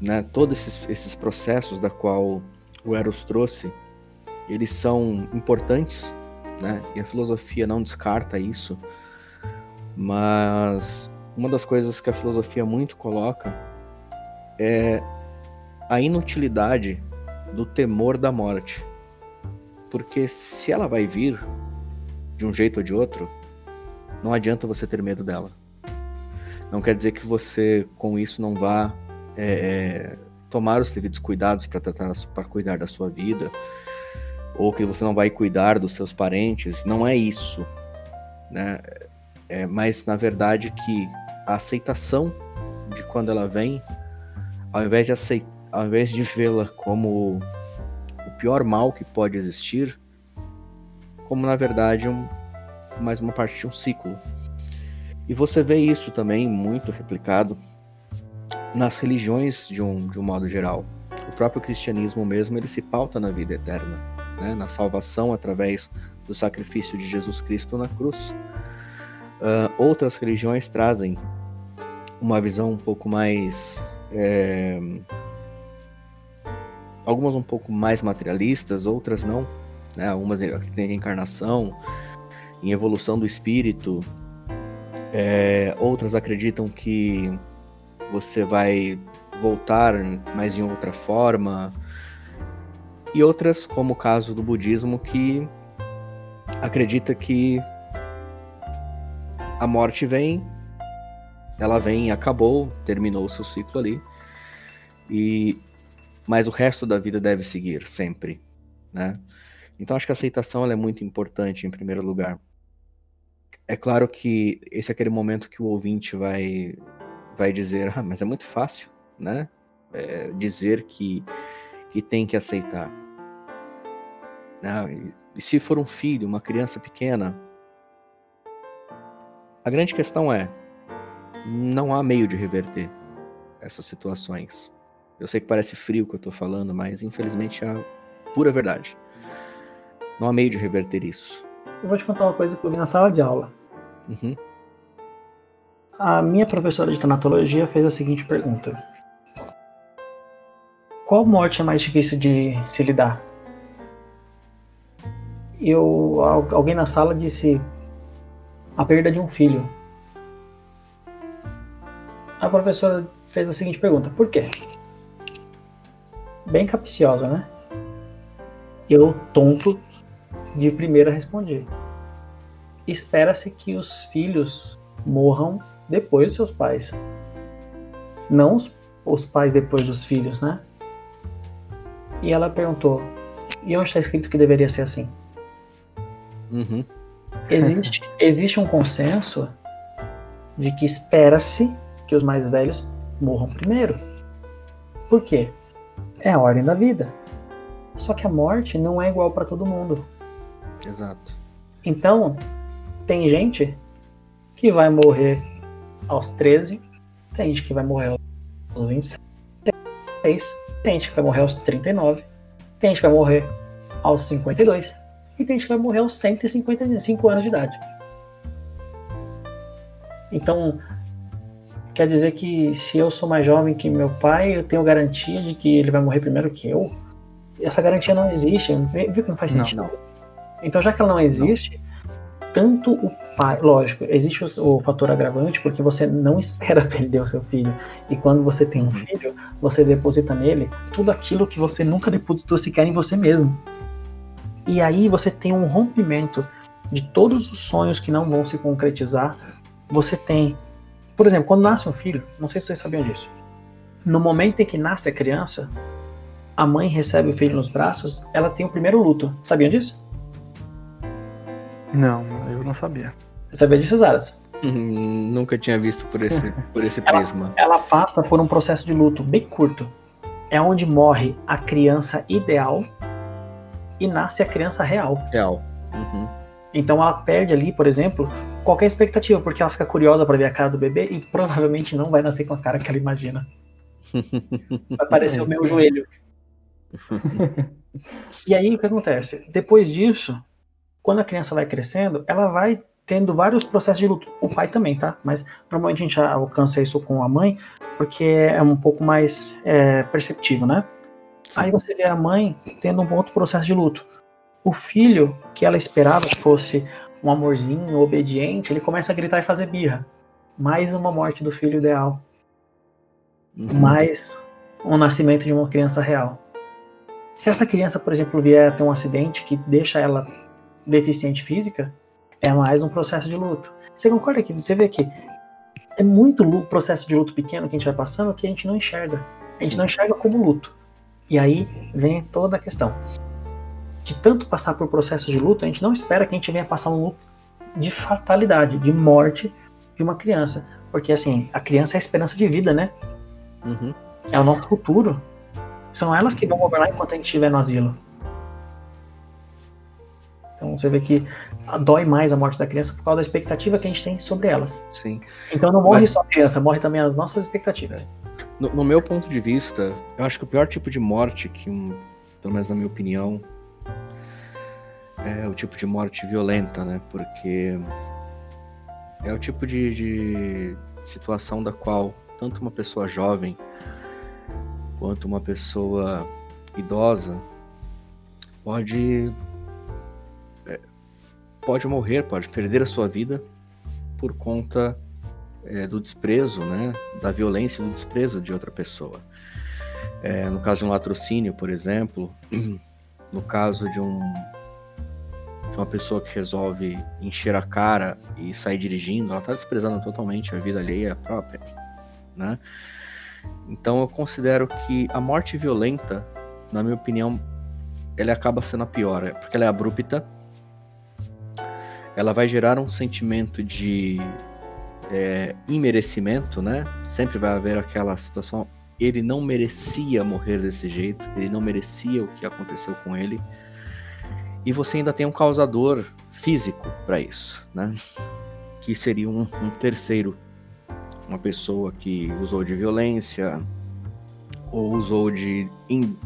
Né? Todos esses, esses processos da qual o Eros trouxe, eles são importantes, né? e a filosofia não descarta isso, mas uma das coisas que a filosofia muito coloca é a inutilidade do temor da morte. Porque se ela vai vir de um jeito ou de outro, não adianta você ter medo dela. Não quer dizer que você, com isso, não vá é, é tomar os devidos cuidados para tratar para cuidar da sua vida, ou que você não vai cuidar dos seus parentes. Não é isso, né? É, mas na verdade que a aceitação de quando ela vem, ao invés de aceitar, ao invés de vê-la como pior mal que pode existir, como na verdade um, mais uma parte de um ciclo. E você vê isso também muito replicado nas religiões de um, de um modo geral. O próprio cristianismo mesmo ele se pauta na vida eterna, né? na salvação através do sacrifício de Jesus Cristo na cruz. Uh, outras religiões trazem uma visão um pouco mais é, algumas um pouco mais materialistas, outras não, né? Algumas têm reencarnação, em evolução do espírito, é, outras acreditam que você vai voltar, mas em outra forma, e outras, como o caso do budismo, que acredita que a morte vem, ela vem acabou, terminou o seu ciclo ali. E mas o resto da vida deve seguir sempre, né? Então acho que a aceitação é muito importante em primeiro lugar. É claro que esse é aquele momento que o ouvinte vai vai dizer, ah, mas é muito fácil, né? É, dizer que que tem que aceitar. Ah, e, se for um filho, uma criança pequena, a grande questão é, não há meio de reverter essas situações. Eu sei que parece frio o que eu tô falando, mas infelizmente é a pura verdade. Não há meio de reverter isso. Eu vou te contar uma coisa que eu vi na sala de aula. Uhum. A minha professora de tanatologia fez a seguinte pergunta: Qual morte é mais difícil de se lidar? Eu, alguém na sala disse a perda de um filho. A professora fez a seguinte pergunta: Por quê? Bem capciosa, né? Eu, tonto, de primeira respondi. Espera-se que os filhos morram depois dos seus pais. Não os, os pais depois dos filhos, né? E ela perguntou: e onde está escrito que deveria ser assim? Uhum. Existe, existe um consenso de que espera-se que os mais velhos morram primeiro. Por quê? É a ordem da vida. Só que a morte não é igual para todo mundo. Exato. Então, tem gente que vai morrer aos 13, tem gente que vai morrer aos 26, tem gente que vai morrer aos 39, tem gente que vai morrer aos 52, e tem gente que vai morrer aos 155 anos de idade. Então, quer dizer que se eu sou mais jovem que meu pai, eu tenho garantia de que ele vai morrer primeiro que eu? Essa garantia não existe. Viu que não faz sentido? Não, não. Então, já que ela não existe, não. tanto o pai. Lógico, existe o, o, fator agravante porque você não espera perder o seu filho. E quando você tem um uhum. filho, você deposita nele tudo aquilo que você nunca depositou sequer em você mesmo. E aí você tem um rompimento de todos os sonhos que não vão se concretizar. Você tem por exemplo, quando nasce um filho, não sei se vocês sabiam disso. No momento em que nasce a criança, a mãe recebe o filho nos braços, ela tem o primeiro luto. Sabiam disso? Não, eu não sabia. Você sabia disso, Zaras? Hum, nunca tinha visto por esse, por esse prisma. Ela, ela passa por um processo de luto bem curto. É onde morre a criança ideal e nasce a criança real. Real. Uhum. Então ela perde ali, por exemplo, qualquer expectativa, porque ela fica curiosa para ver a cara do bebê e provavelmente não vai nascer com a cara que ela imagina. Vai parecer o meu joelho. e aí o que acontece? Depois disso, quando a criança vai crescendo, ela vai tendo vários processos de luto. O pai também, tá? Mas normalmente a gente alcança isso com a mãe, porque é um pouco mais é, perceptível, né? Sim. Aí você vê a mãe tendo um outro processo de luto. O filho que ela esperava que fosse um amorzinho obediente, ele começa a gritar e fazer birra. Mais uma morte do filho ideal. Uhum. Mais um nascimento de uma criança real. Se essa criança, por exemplo, vier a ter um acidente que deixa ela deficiente física, é mais um processo de luto. Você concorda que você vê que é muito processo de luto pequeno que a gente vai passando que a gente não enxerga. A gente não enxerga como luto. E aí vem toda a questão de tanto passar por processo de luto, a gente não espera que a gente venha passar um luto de fatalidade, de morte de uma criança. Porque, assim, a criança é a esperança de vida, né? Uhum. É o nosso futuro. São elas que vão governar enquanto a gente estiver no asilo. Então você vê que dói mais a morte da criança por causa da expectativa que a gente tem sobre elas. Sim. Então não morre Mas... só a criança, morre também as nossas expectativas. No, no, meu ponto de vista, eu acho que o pior tipo de morte que um, pelo menos na minha opinião, é o tipo de morte violenta, né? Porque é o tipo de, de situação da qual tanto uma pessoa jovem quanto uma pessoa idosa pode é, pode morrer, pode perder a sua vida por conta é, do desprezo, né, da violência e do desprezo de outra pessoa. É, no caso de um latrocínio, por exemplo, no caso de um de uma pessoa que resolve encher a cara e sair dirigindo, ela está desprezando totalmente a vida alheia própria, né? Então eu considero que a morte violenta, na minha opinião, ela acaba sendo a pior, é porque ela é abrupta, ela vai gerar um sentimento de é, imerecimento, né? Sempre vai haver aquela situação, ele não merecia morrer desse jeito, ele não merecia o que aconteceu com ele e você ainda tem um causador físico para isso, né? Que seria um, um, terceiro, uma pessoa que usou de violência ou usou de, in,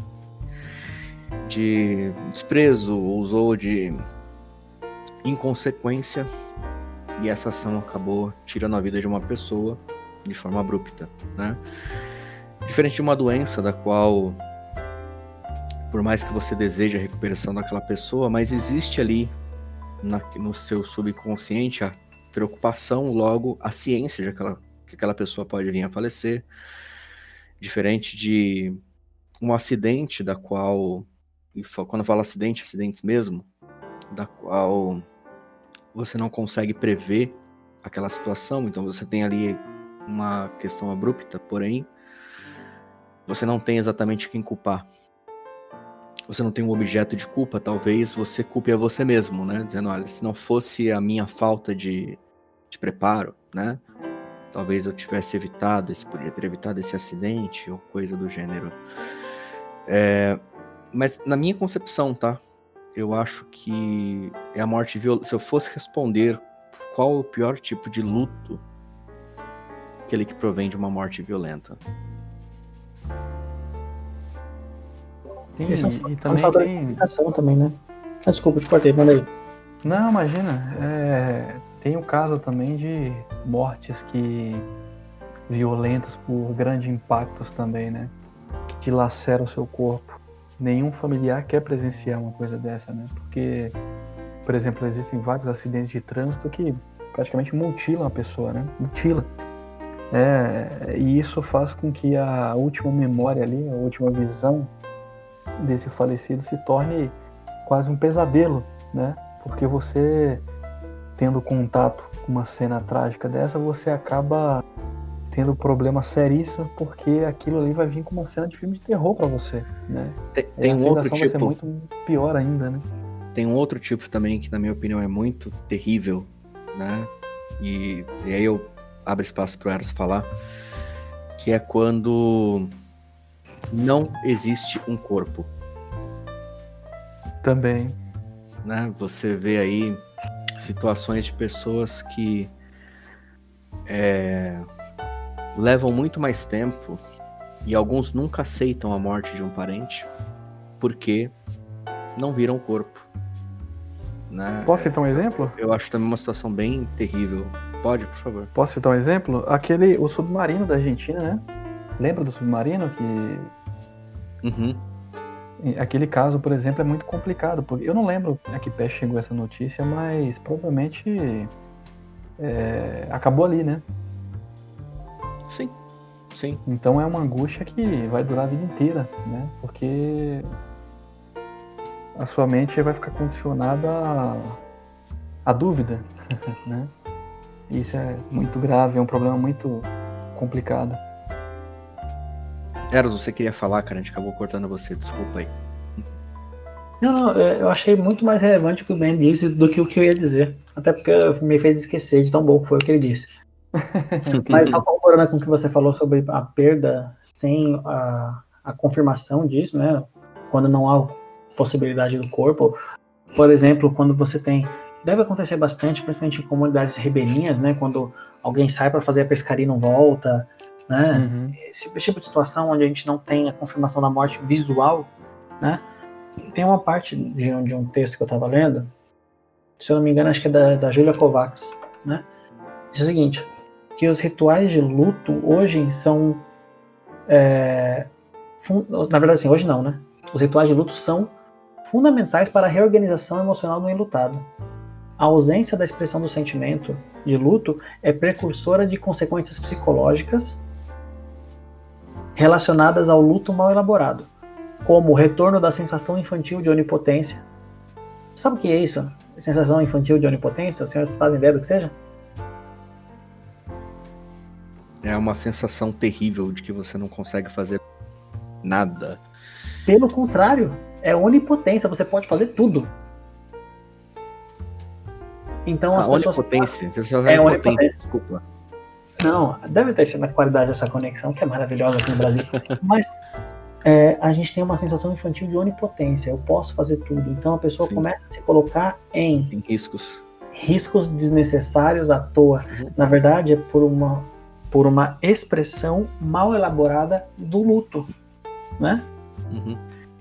de desprezo, ou usou de inconsequência e essa ação acabou tirando a vida de uma pessoa de forma abrupta, né? Diferente de uma doença da qual por mais que você deseje a recuperação daquela pessoa, mas existe ali na, no seu subconsciente a preocupação, logo a ciência de aquela, que aquela pessoa pode vir a falecer, diferente de um acidente da qual, quando eu falo acidente, acidentes mesmo, da qual você não consegue prever aquela situação, então você tem ali uma questão abrupta, porém você não tem exatamente quem culpar você não tem um objeto de culpa, talvez você culpe a você mesmo, né? Dizendo, olha, se não fosse a minha falta de, de preparo, né? Talvez eu tivesse evitado, esse, poderia ter evitado esse acidente ou coisa do gênero. É, mas na minha concepção, tá? Eu acho que é a morte violenta. Se eu fosse responder qual o pior tipo de luto, aquele que provém de uma morte violenta. Esse é um, e também tem... também, né? Ah, desculpa, te cortei, manda aí. Não, imagina. É, tem o caso também de mortes que violentas por grandes impactos também, né? Que dilaceram o seu corpo. Nenhum familiar quer presenciar uma coisa dessa, né? Porque, por exemplo, existem vários acidentes de trânsito que praticamente mutilam a pessoa, né? Mutila. É, e isso faz com que a última memória ali, a última visão desse falecido se torne quase um pesadelo, né? Porque você tendo contato com uma cena trágica dessa, você acaba tendo problema seríssimo porque aquilo ali vai vir com uma cena de filme de terror para você, né? Tem, tem um outro tipo. Vai ser muito pior ainda, né? Tem um outro tipo também que, na minha opinião, é muito terrível, né? E, e aí eu abro espaço para o Eros falar, que é quando não existe um corpo. Também. Né? Você vê aí situações de pessoas que é, levam muito mais tempo e alguns nunca aceitam a morte de um parente porque não viram o corpo. Né? Posso citar um exemplo? Eu acho também uma situação bem terrível. Pode, por favor. Posso citar um exemplo? Aquele, o submarino da Argentina, né? Lembra do submarino que. Uhum. Aquele caso, por exemplo, é muito complicado. Porque eu não lembro a que pé chegou essa notícia, mas provavelmente é, acabou ali, né? Sim, sim. Então é uma angústia que vai durar a vida inteira, né? Porque a sua mente vai ficar condicionada à, à dúvida, né? Isso é muito grave, é um problema muito complicado. Eros, você queria falar, cara, a gente acabou cortando você, desculpa aí. Não, não, é, eu achei muito mais relevante o que o Ben disse do que o que eu ia dizer. Até porque me fez esquecer de tão bom que foi o que ele disse. Mas só concordando com o que você falou sobre a perda sem a, a confirmação disso, né? Quando não há possibilidade do corpo. Por exemplo, quando você tem deve acontecer bastante, principalmente em comunidades ribeirinhas, né? Quando alguém sai para fazer a pescaria e não volta, né? Uhum. Esse tipo de situação onde a gente não tem a confirmação da morte visual, né? Tem uma parte de um, de um texto que eu estava lendo, se eu não me engano, acho que é da, da Julia Kovacs, né? Diz o seguinte, que os rituais de luto hoje são, é, na verdade, assim, hoje não, né? Os rituais de luto são fundamentais para a reorganização emocional do enlutado. A ausência da expressão do sentimento de luto é precursora de consequências psicológicas relacionadas ao luto mal elaborado, como o retorno da sensação infantil de onipotência. Sabe o que é isso? Sensação infantil de onipotência? Os senhores fazem ideia do que seja? É uma sensação terrível de que você não consegue fazer nada. Pelo contrário, é onipotência, você pode fazer tudo. Então as a pessoas. Onipotência. é onipotência. Desculpa. Não, deve ter sido na qualidade dessa conexão, que é maravilhosa aqui no Brasil. Mas é, a gente tem uma sensação infantil de onipotência. Eu posso fazer tudo. Então a pessoa Sim. começa a se colocar em, em riscos. Riscos desnecessários à toa. Uhum. Na verdade, é por uma, por uma expressão mal elaborada do luto. Né? Uhum.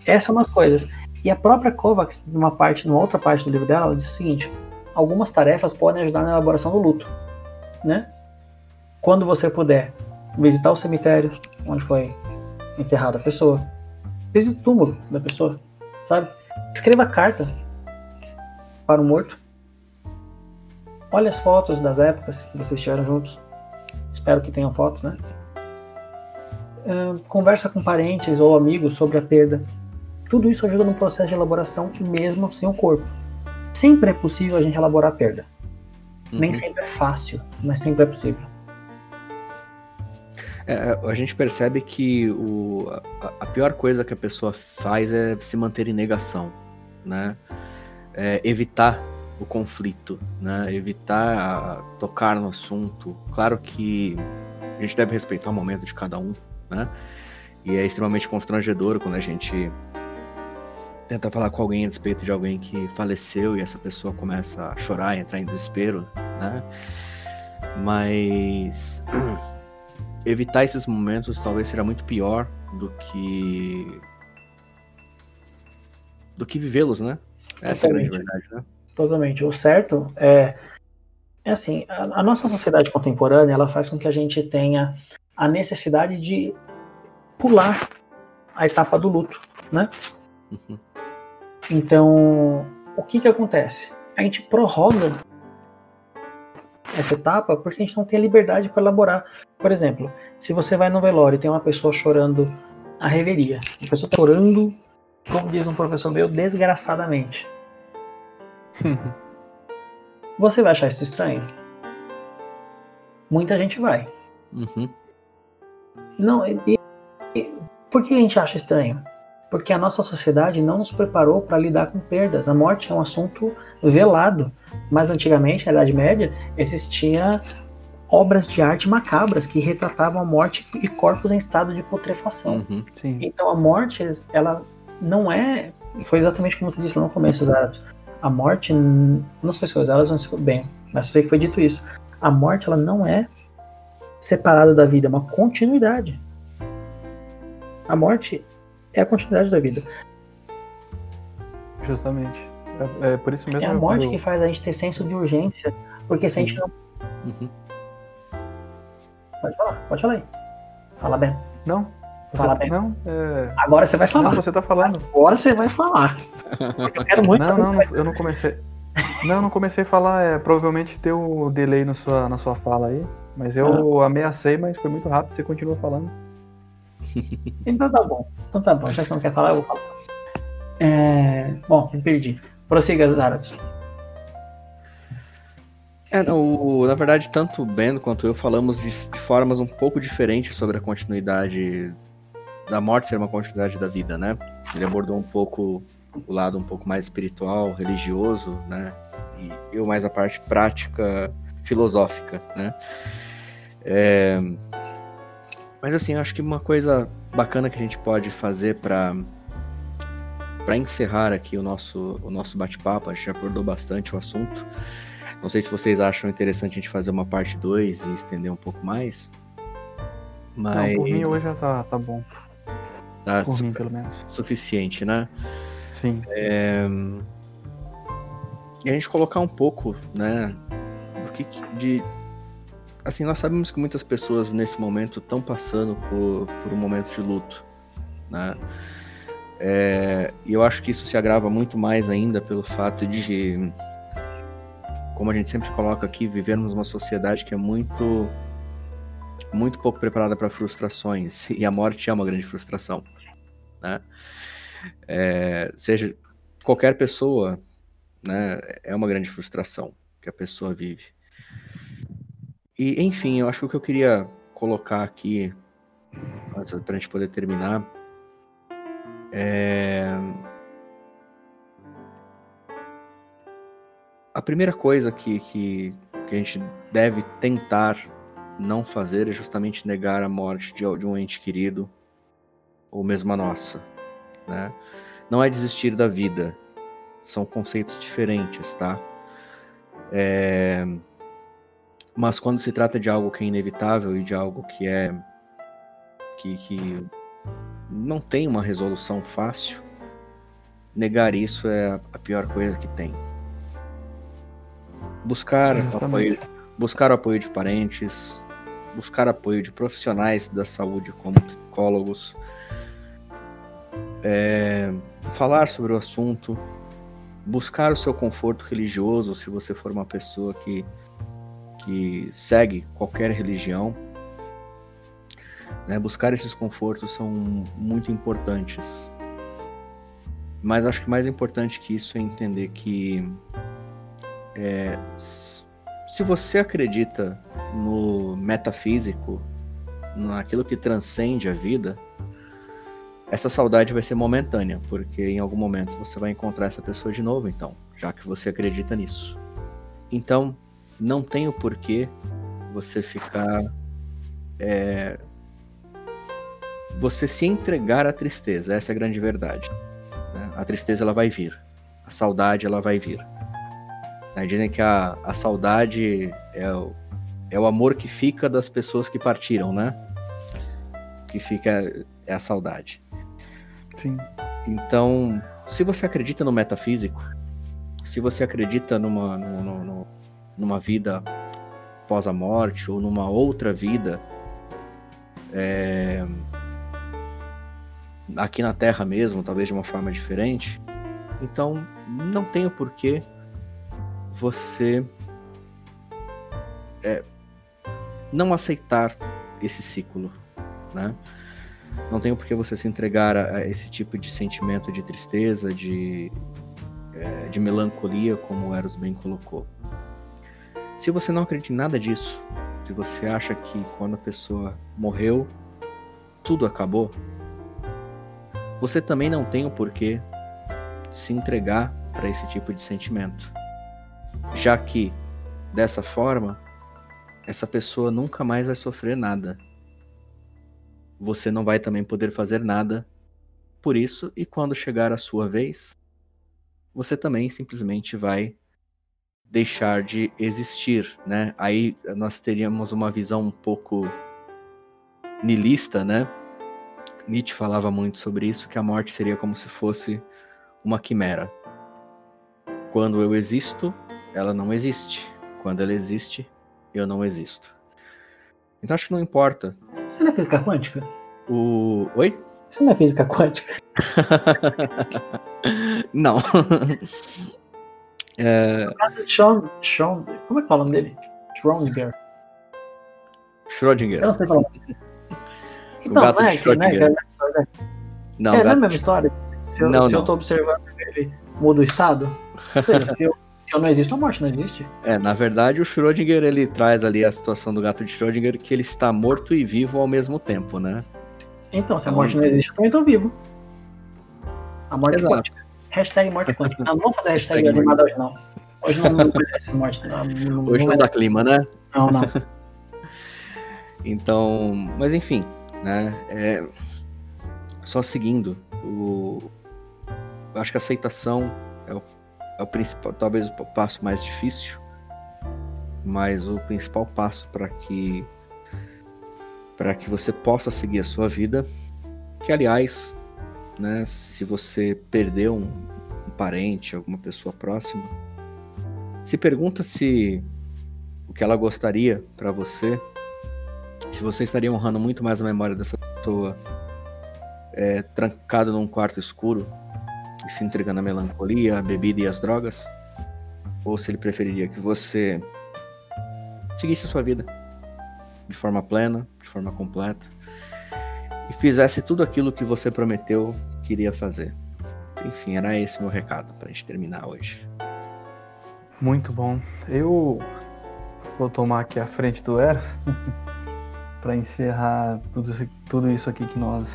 Essas são as coisas. E a própria Kovacs, numa parte, numa outra parte do livro dela, ela disse o seguinte: algumas tarefas podem ajudar na elaboração do luto, né? Quando você puder visitar o cemitério onde foi enterrada a pessoa, visite o túmulo da pessoa, sabe? Escreva carta para o morto. Olhe as fotos das épocas que vocês estiveram juntos. Espero que tenham fotos, né? Conversa com parentes ou amigos sobre a perda. Tudo isso ajuda no processo de elaboração mesmo sem o corpo sempre é possível a gente elaborar a perda. Uhum. Nem sempre é fácil, mas sempre é possível. É, a gente percebe que o, a, a, pior coisa que a pessoa faz é se manter em negação, né? É evitar o conflito, né? Evitar tocar no assunto. Claro que a gente deve respeitar o momento de cada um, né? E é extremamente constrangedor quando a gente tenta falar com alguém a respeito de alguém que faleceu e essa pessoa começa a chorar e entrar em desespero, né? Mas evitar esses momentos talvez seja muito pior do que do que vivê-los, né? Essa é a grande verdade, né? Totalmente. O certo é, é assim, a, a nossa sociedade contemporânea, ela faz com que a gente tenha a necessidade de pular a etapa do luto, né? Uhum. Então, o que que acontece? A gente prorroga essa etapa porque a gente não tem liberdade para elaborar. Por exemplo, se você vai no velório e tem uma pessoa chorando a reveria, a pessoa tá chorando, como diz um professor meu, desgraçadamente. Você vai achar isso estranho? Muita gente vai. Uhum. Não, e, e- por que a gente acha estranho? Porque a nossa sociedade não nos preparou para lidar com perdas. A morte é um assunto velado. Mas antigamente, na Idade Média, existia obras de arte macabras que retratavam a morte e corpos em estado de putrefação. Uhum. Então a morte, ela não é. Foi exatamente como você disse lá no começo, Zaratos. A morte, não sei se foi Zaratos, não sei bem, mas sei que foi dito isso. A morte, ela não é separada da vida, é uma continuidade. A morte é a continuidade da vida. Justamente. É, é por isso mesmo É a morte eu- que faz a gente ter senso de urgência, porque se a gente não. Uhum. Pode falar, pode falar aí. Fala bem. Não. Você, Fala bem. Não, é... Agora você vai falar. não, você tá falando. Agora você vai falar. Porque eu quero muito Não, não, que você vai não, eu não comecei. Não, eu não comecei a falar, é, provavelmente deu delay na sua, na sua fala aí. Mas eu ameacei, mas foi muito rápido, você continua falando. Então tá bom. Então tá bom. Já que você não quer falar, eu vou falar. É... Bom, me perdi. Prossiga, Zaratos. É, não, na verdade, tanto o Ben quanto eu falamos de, de formas um pouco diferentes sobre a continuidade da morte ser uma continuidade da vida, né? Ele abordou um pouco o lado um pouco mais espiritual, religioso, né? E eu mais a parte prática, filosófica, né? É, Mas assim, eu acho que uma coisa bacana que a gente pode fazer para para encerrar aqui o nosso, o nosso bate-papo, a gente já abordou bastante o assunto. Não sei se vocês acham interessante a gente fazer uma parte 2 e estender um pouco mais. Mas Não, por mim hoje já tá, tá bom. tá Por mim, pelo menos. suficiente, né? Sim. E a gente colocar um pouco, né, do que- de assim, nós sabemos que muitas pessoas nesse momento estão passando por, por um momento de luto, né? É, e eu acho que isso se agrava muito mais ainda pelo fato de, como a gente sempre coloca aqui, vivermos uma sociedade que é muito muito pouco preparada para frustrações e a morte é uma grande frustração, né? É, seja qualquer pessoa né, é uma grande frustração que a pessoa vive. E, enfim, eu acho que o que eu queria colocar aqui, antes pra gente poder terminar, é... A primeira coisa que, que, que a gente deve tentar não fazer é justamente negar a morte de, de um ente querido, ou mesmo a nossa, né? Não é desistir da vida, são conceitos diferentes, tá? É, Mas quando se trata de algo que é inevitável e de algo que é. que, que não tem uma resolução fácil, negar isso é a- pior coisa que tem. Buscar Justamente. apoio, buscar o apoio de parentes, buscar apoio de profissionais da saúde como psicólogos, é, falar sobre o assunto, buscar o seu conforto religioso, se você for uma pessoa que, que segue qualquer religião. né, buscar esses confortos são muito importantes. Mas acho que mais importante que isso é entender que é, se você acredita no metafísico, naquilo que transcende a vida, essa saudade vai ser momentânea, porque em algum momento você vai encontrar essa pessoa de novo, então, já que você acredita nisso. Então, não tem o porquê você ficar. é, você se entregar à tristeza, essa é a grande verdade. né? A tristeza ela vai vir, a saudade ela vai vir. Né, Dizem que a, a saudade é o, é o amor que fica das pessoas que partiram, né? Que fica é a saudade. Sim. Então, se você acredita no metafísico, se você acredita numa, numa, numa vida após a morte ou numa outra vida é, aqui na Terra mesmo, talvez de uma forma diferente, então não tem o porquê você é, não aceitar esse ciclo, né? Não tem por que você se entregar a, a, esse tipo de sentimento de tristeza, de, é, de melancolia, como o Eros bem colocou. Se você não acredita em nada disso, se você acha que quando a pessoa morreu, tudo acabou, você também não tem o porquê se entregar para esse tipo de sentimento. Já que, dessa forma, essa pessoa nunca mais vai sofrer nada. Você não vai também poder fazer nada por isso, e quando chegar a sua vez, você também simplesmente vai deixar de existir, né? Aí nós teríamos uma visão um pouco nilista, né? Nietzsche falava muito sobre isso, que a morte seria como se fosse uma quimera. Quando eu existo, ela não existe. Quando ela existe, eu não existo. Então acho que não importa. Isso não é física quântica? O. Oi? Isso não é física quântica? não. É... Sean, Sean, como é que fala o nome dele? Schrödinger. Schrödinger. Eu não sei falar. Então, o gato é, de né, Schrödinger. Né, não, é, gato... não é a mesma história. Se eu, não, se não. eu tô observando ele muda o estado, seja, se eu, se eu não existo, a morte não existe. É, na verdade, o Schrödinger ele traz ali a situação do gato de Schrödinger que ele está morto e vivo ao mesmo tempo, né? Então, se a morte não existe, eu também tô vivo. A morte Exato. quântica. Hashtag morte quântica. Não, não vamos fazer hashtag, hashtag animada hoje, não. Hoje não, não morte. Não, não, hoje não, não dá clima, né? Não, não. então, mas enfim, né? É, só seguindo, o, eu acho que a aceitação é o, é o principal, talvez o passo mais difícil, mas o principal passo para que para que você possa seguir a sua vida, que aliás né? Se você perdeu um, um parente, alguma pessoa próxima, se pergunta se o que ela gostaria para você, se você estaria honrando muito mais a memória dessa pessoa é, trancado num quarto escuro e se entregando à melancolia, à bebida e às drogas, ou se ele preferiria que você seguisse a sua vida de forma plena, de forma completa e fizesse tudo aquilo que você prometeu que iria fazer. Enfim, era esse meu recado para a gente terminar hoje. Muito bom. Eu vou tomar aqui a frente do Eros para encerrar tudo, tudo isso aqui que nós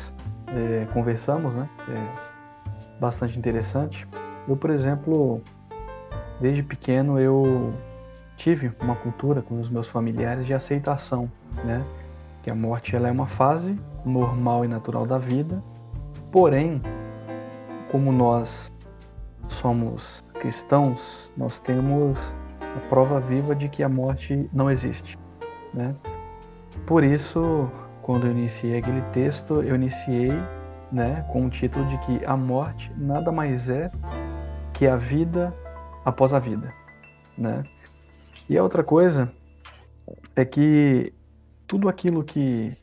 é, conversamos, né? É bastante interessante. Eu, por exemplo, desde pequeno eu tive uma cultura com os meus familiares de aceitação, né? Que a morte ela é uma fase normal e natural da vida. Porém, como nós somos cristãos, nós temos a prova viva de que a morte não existe, né? Por isso, quando eu iniciei aquele texto, eu iniciei, né, com o título de que a morte nada mais é que a vida após a vida, né? E a outra coisa é que tudo aquilo que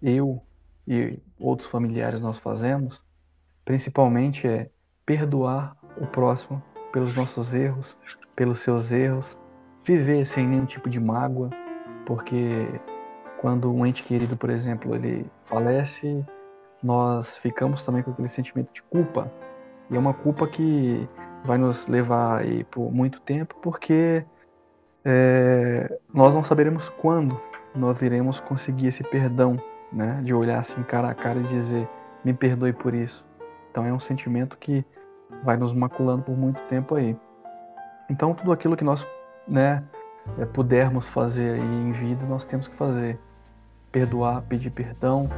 eu e outros familiares nós fazemos, principalmente é perdoar o próximo pelos nossos erros, pelos seus erros, viver sem nenhum tipo de mágoa, porque quando um ente querido, por exemplo, ele falece, nós ficamos também com aquele sentimento de culpa. E é uma culpa que vai nos levar aí por muito tempo, porque é, nós não saberemos quando nós iremos conseguir esse perdão né? De olhar assim cara a cara e dizer me perdoe por isso. Então é um sentimento que vai nos maculando por muito tempo aí. Então tudo aquilo que nós, né, é, pudermos fazer aí em vida, nós temos que fazer. Perdoar, pedir perdão,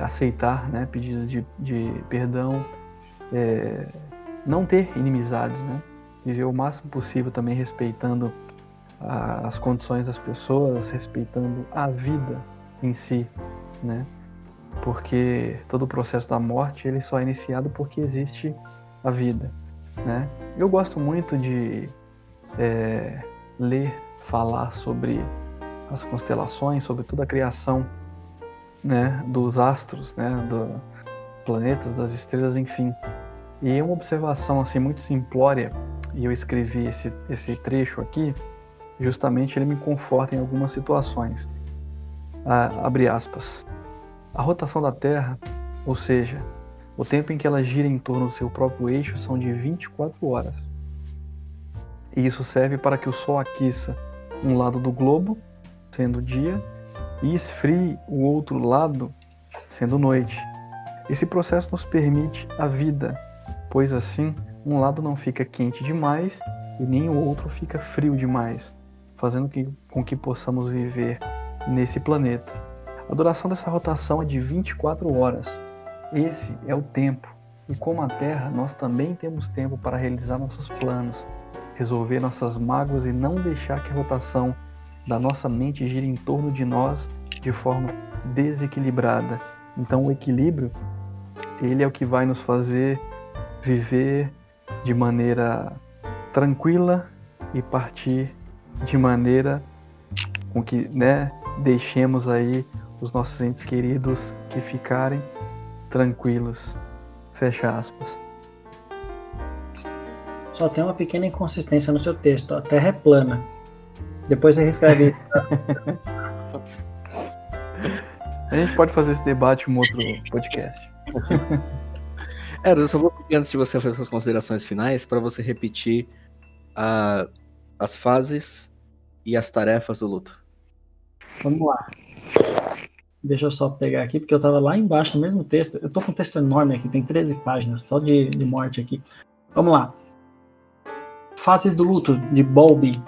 aceitar, né, pedidos de, de perdão, é, não ter inimizades, né? Viver o máximo possível também respeitando a, as condições das pessoas, respeitando a vida em si, né? Porque todo o processo da morte ele só é iniciado porque existe a vida. Né? Eu gosto muito de é, ler, falar sobre as constelações, sobre toda a criação né, dos astros, né, do planetas, das estrelas, enfim. E uma observação assim muito simplória, e eu escrevi esse, esse trecho aqui, justamente ele me conforta em algumas situações. Ah, abre aspas. A rotação da Terra, ou seja, o tempo em que ela gira em torno do seu próprio eixo, são de 24 horas. E isso serve para que o Sol aqueça um lado do globo, sendo dia, e esfrie o outro lado, sendo noite. Esse processo nos permite a vida, pois assim um lado não fica quente demais e nem o outro fica frio demais, fazendo que, com que possamos viver nesse planeta. A duração dessa rotação é de 24 horas. Esse é o tempo. E como a Terra, nós também temos tempo para realizar nossos planos, resolver nossas mágoas e não deixar que a rotação da nossa mente gire em torno de nós de forma desequilibrada. Então o equilíbrio, ele é o que vai nos fazer viver de maneira tranquila e partir de maneira com que, né, deixemos aí os nossos entes queridos que ficarem tranquilos. Fecha aspas. Só tem uma pequena inconsistência no seu texto. A Terra é plana. Depois você reescreve. A gente pode fazer esse debate em um outro podcast. É, eu só vou pedir antes de você fazer suas considerações finais para você repetir a, as fases e as tarefas do luto. Vamos lá. Deixa eu só pegar aqui, porque eu estava lá embaixo no mesmo texto. Eu tô com um texto enorme aqui, tem 13 páginas, só de, de morte aqui. Vamos lá. Fases do luto de Bowlby.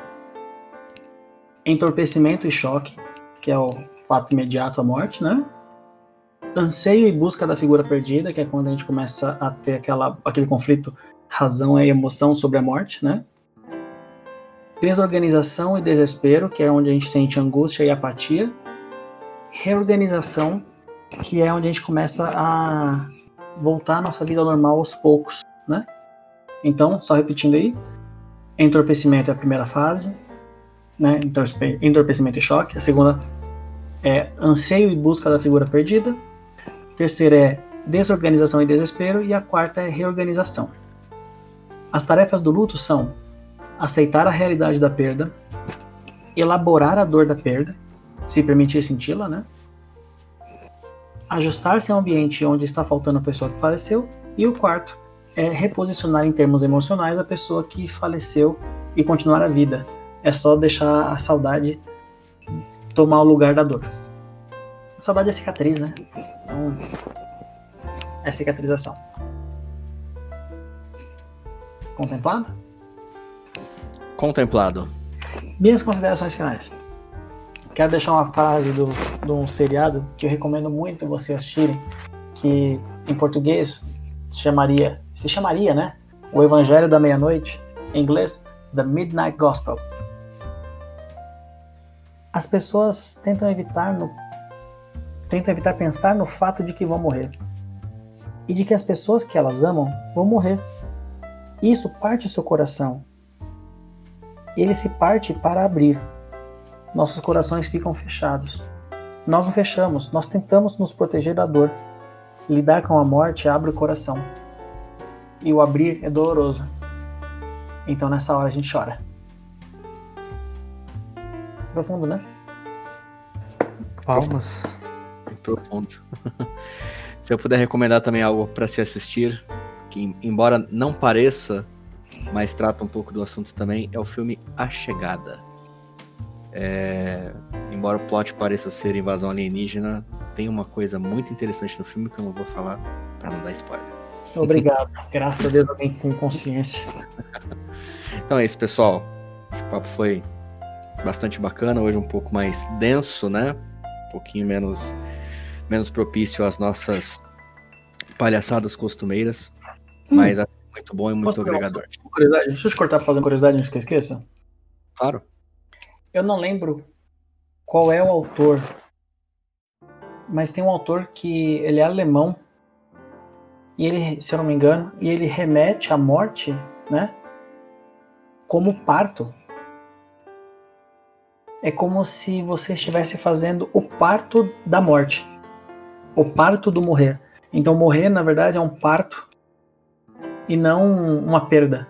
Entorpecimento e choque, que é o fato imediato à morte, né? Anseio e busca da figura perdida, que é quando a gente começa a ter aquela, aquele conflito razão e emoção sobre a morte, né? Desorganização e desespero, que é onde a gente sente angústia e apatia. Reorganização, que é onde a gente começa a voltar à nossa vida normal aos poucos, né? Então, só repetindo aí, entorpecimento é a primeira fase, né? Entorpecimento e choque. A segunda é anseio e busca da figura perdida. A terceira é desorganização e desespero. E a quarta é reorganização. As tarefas do luto são aceitar a realidade da perda, elaborar a dor da perda, se permitir senti-la, né? Ajustar-se ao ambiente onde está faltando a pessoa que faleceu. E o quarto é reposicionar em termos emocionais a pessoa que faleceu e continuar a vida. É só deixar a saudade tomar o lugar da dor. A saudade é cicatriz, né? Então, é cicatrização. Contemplado? Contemplado. Minhas considerações finais. Quero deixar uma frase do, de um seriado que eu recomendo muito vocês assistirem, que em português se chamaria, se chamaria, né? O Evangelho da Meia-Noite, em inglês, The Midnight Gospel. As pessoas tentam evitar no, tentam evitar pensar no fato de que vão morrer e de que as pessoas que elas amam vão morrer. Isso parte seu coração ele se parte para abrir. Nossos corações ficam fechados. Nós o fechamos, nós tentamos nos proteger da dor. Lidar com a morte abre o coração. E o abrir é doloroso. Então nessa hora a gente chora. Profundo, né? Palmas. Profundo. se eu puder recomendar também algo para se assistir, que embora não pareça mas trata um pouco do assunto também, é o filme A Chegada. É, embora o plot pareça ser invasão alienígena, tem uma coisa muito interessante no filme que eu não vou falar para não dar spoiler. Obrigado. Graças a Deus alguém com consciência. então é isso, pessoal. O papo foi bastante bacana, hoje um pouco mais denso, né? Um pouquinho menos menos propício às nossas palhaçadas costumeiras, hum. mas muito bom e muito Posso agregador. Curiosidade? Deixa eu te cortar pra fazer uma curiosidade antes que eu esqueça. Claro. Eu não lembro qual é o autor, mas tem um autor que ele é alemão e ele, se eu não me engano, e ele remete à morte né? Como parto. É como se você estivesse fazendo o parto da morte. O parto do morrer. Então morrer, na verdade, é um parto e não uma perda.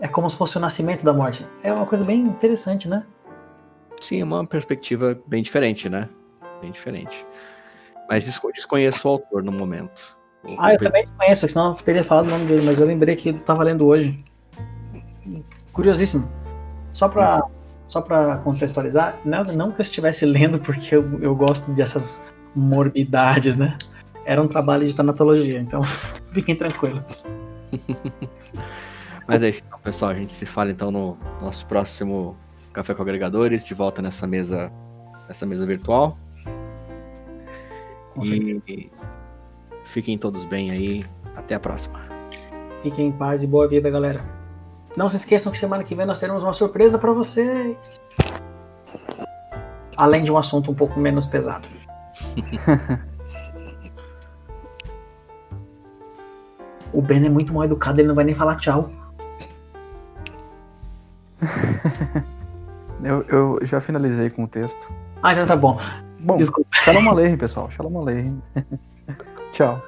É como se fosse o nascimento da morte. É uma coisa bem interessante, né? Sim, é uma perspectiva bem diferente, né? Bem diferente. Mas desconheço o autor no momento. Ah, eu também conheço, senão eu teria falado o nome dele, mas eu lembrei que eu tava lendo hoje. Curiosíssimo. Só pra, só pra contextualizar, não, não que eu estivesse lendo porque eu, eu gosto dessas morbidades, né? Era um trabalho de tanatologia, então fiquem tranquilos. Mas é isso, então, pessoal. A gente se fala então no nosso próximo Café com Agregadores, de volta nessa mesa, nessa mesa virtual. Com e fiquem todos bem aí. Até a próxima. Fiquem em paz e boa vida, galera. Não se esqueçam que semana que vem nós teremos uma surpresa para vocês. Além de um assunto um pouco menos pesado. o Ben é muito mal educado, ele não vai nem falar tchau. eu, eu já finalizei com o texto. Ah, já tá bom. Bom, Desculpa. Shalom Aleichem, pessoal. Shalom Aleichem. Tchau.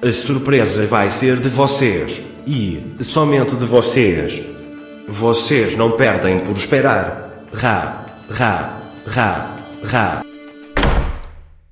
A surpresa vai ser de vocês. E somente de vocês. Vocês não perdem por esperar. Ra, ra, ra, ra.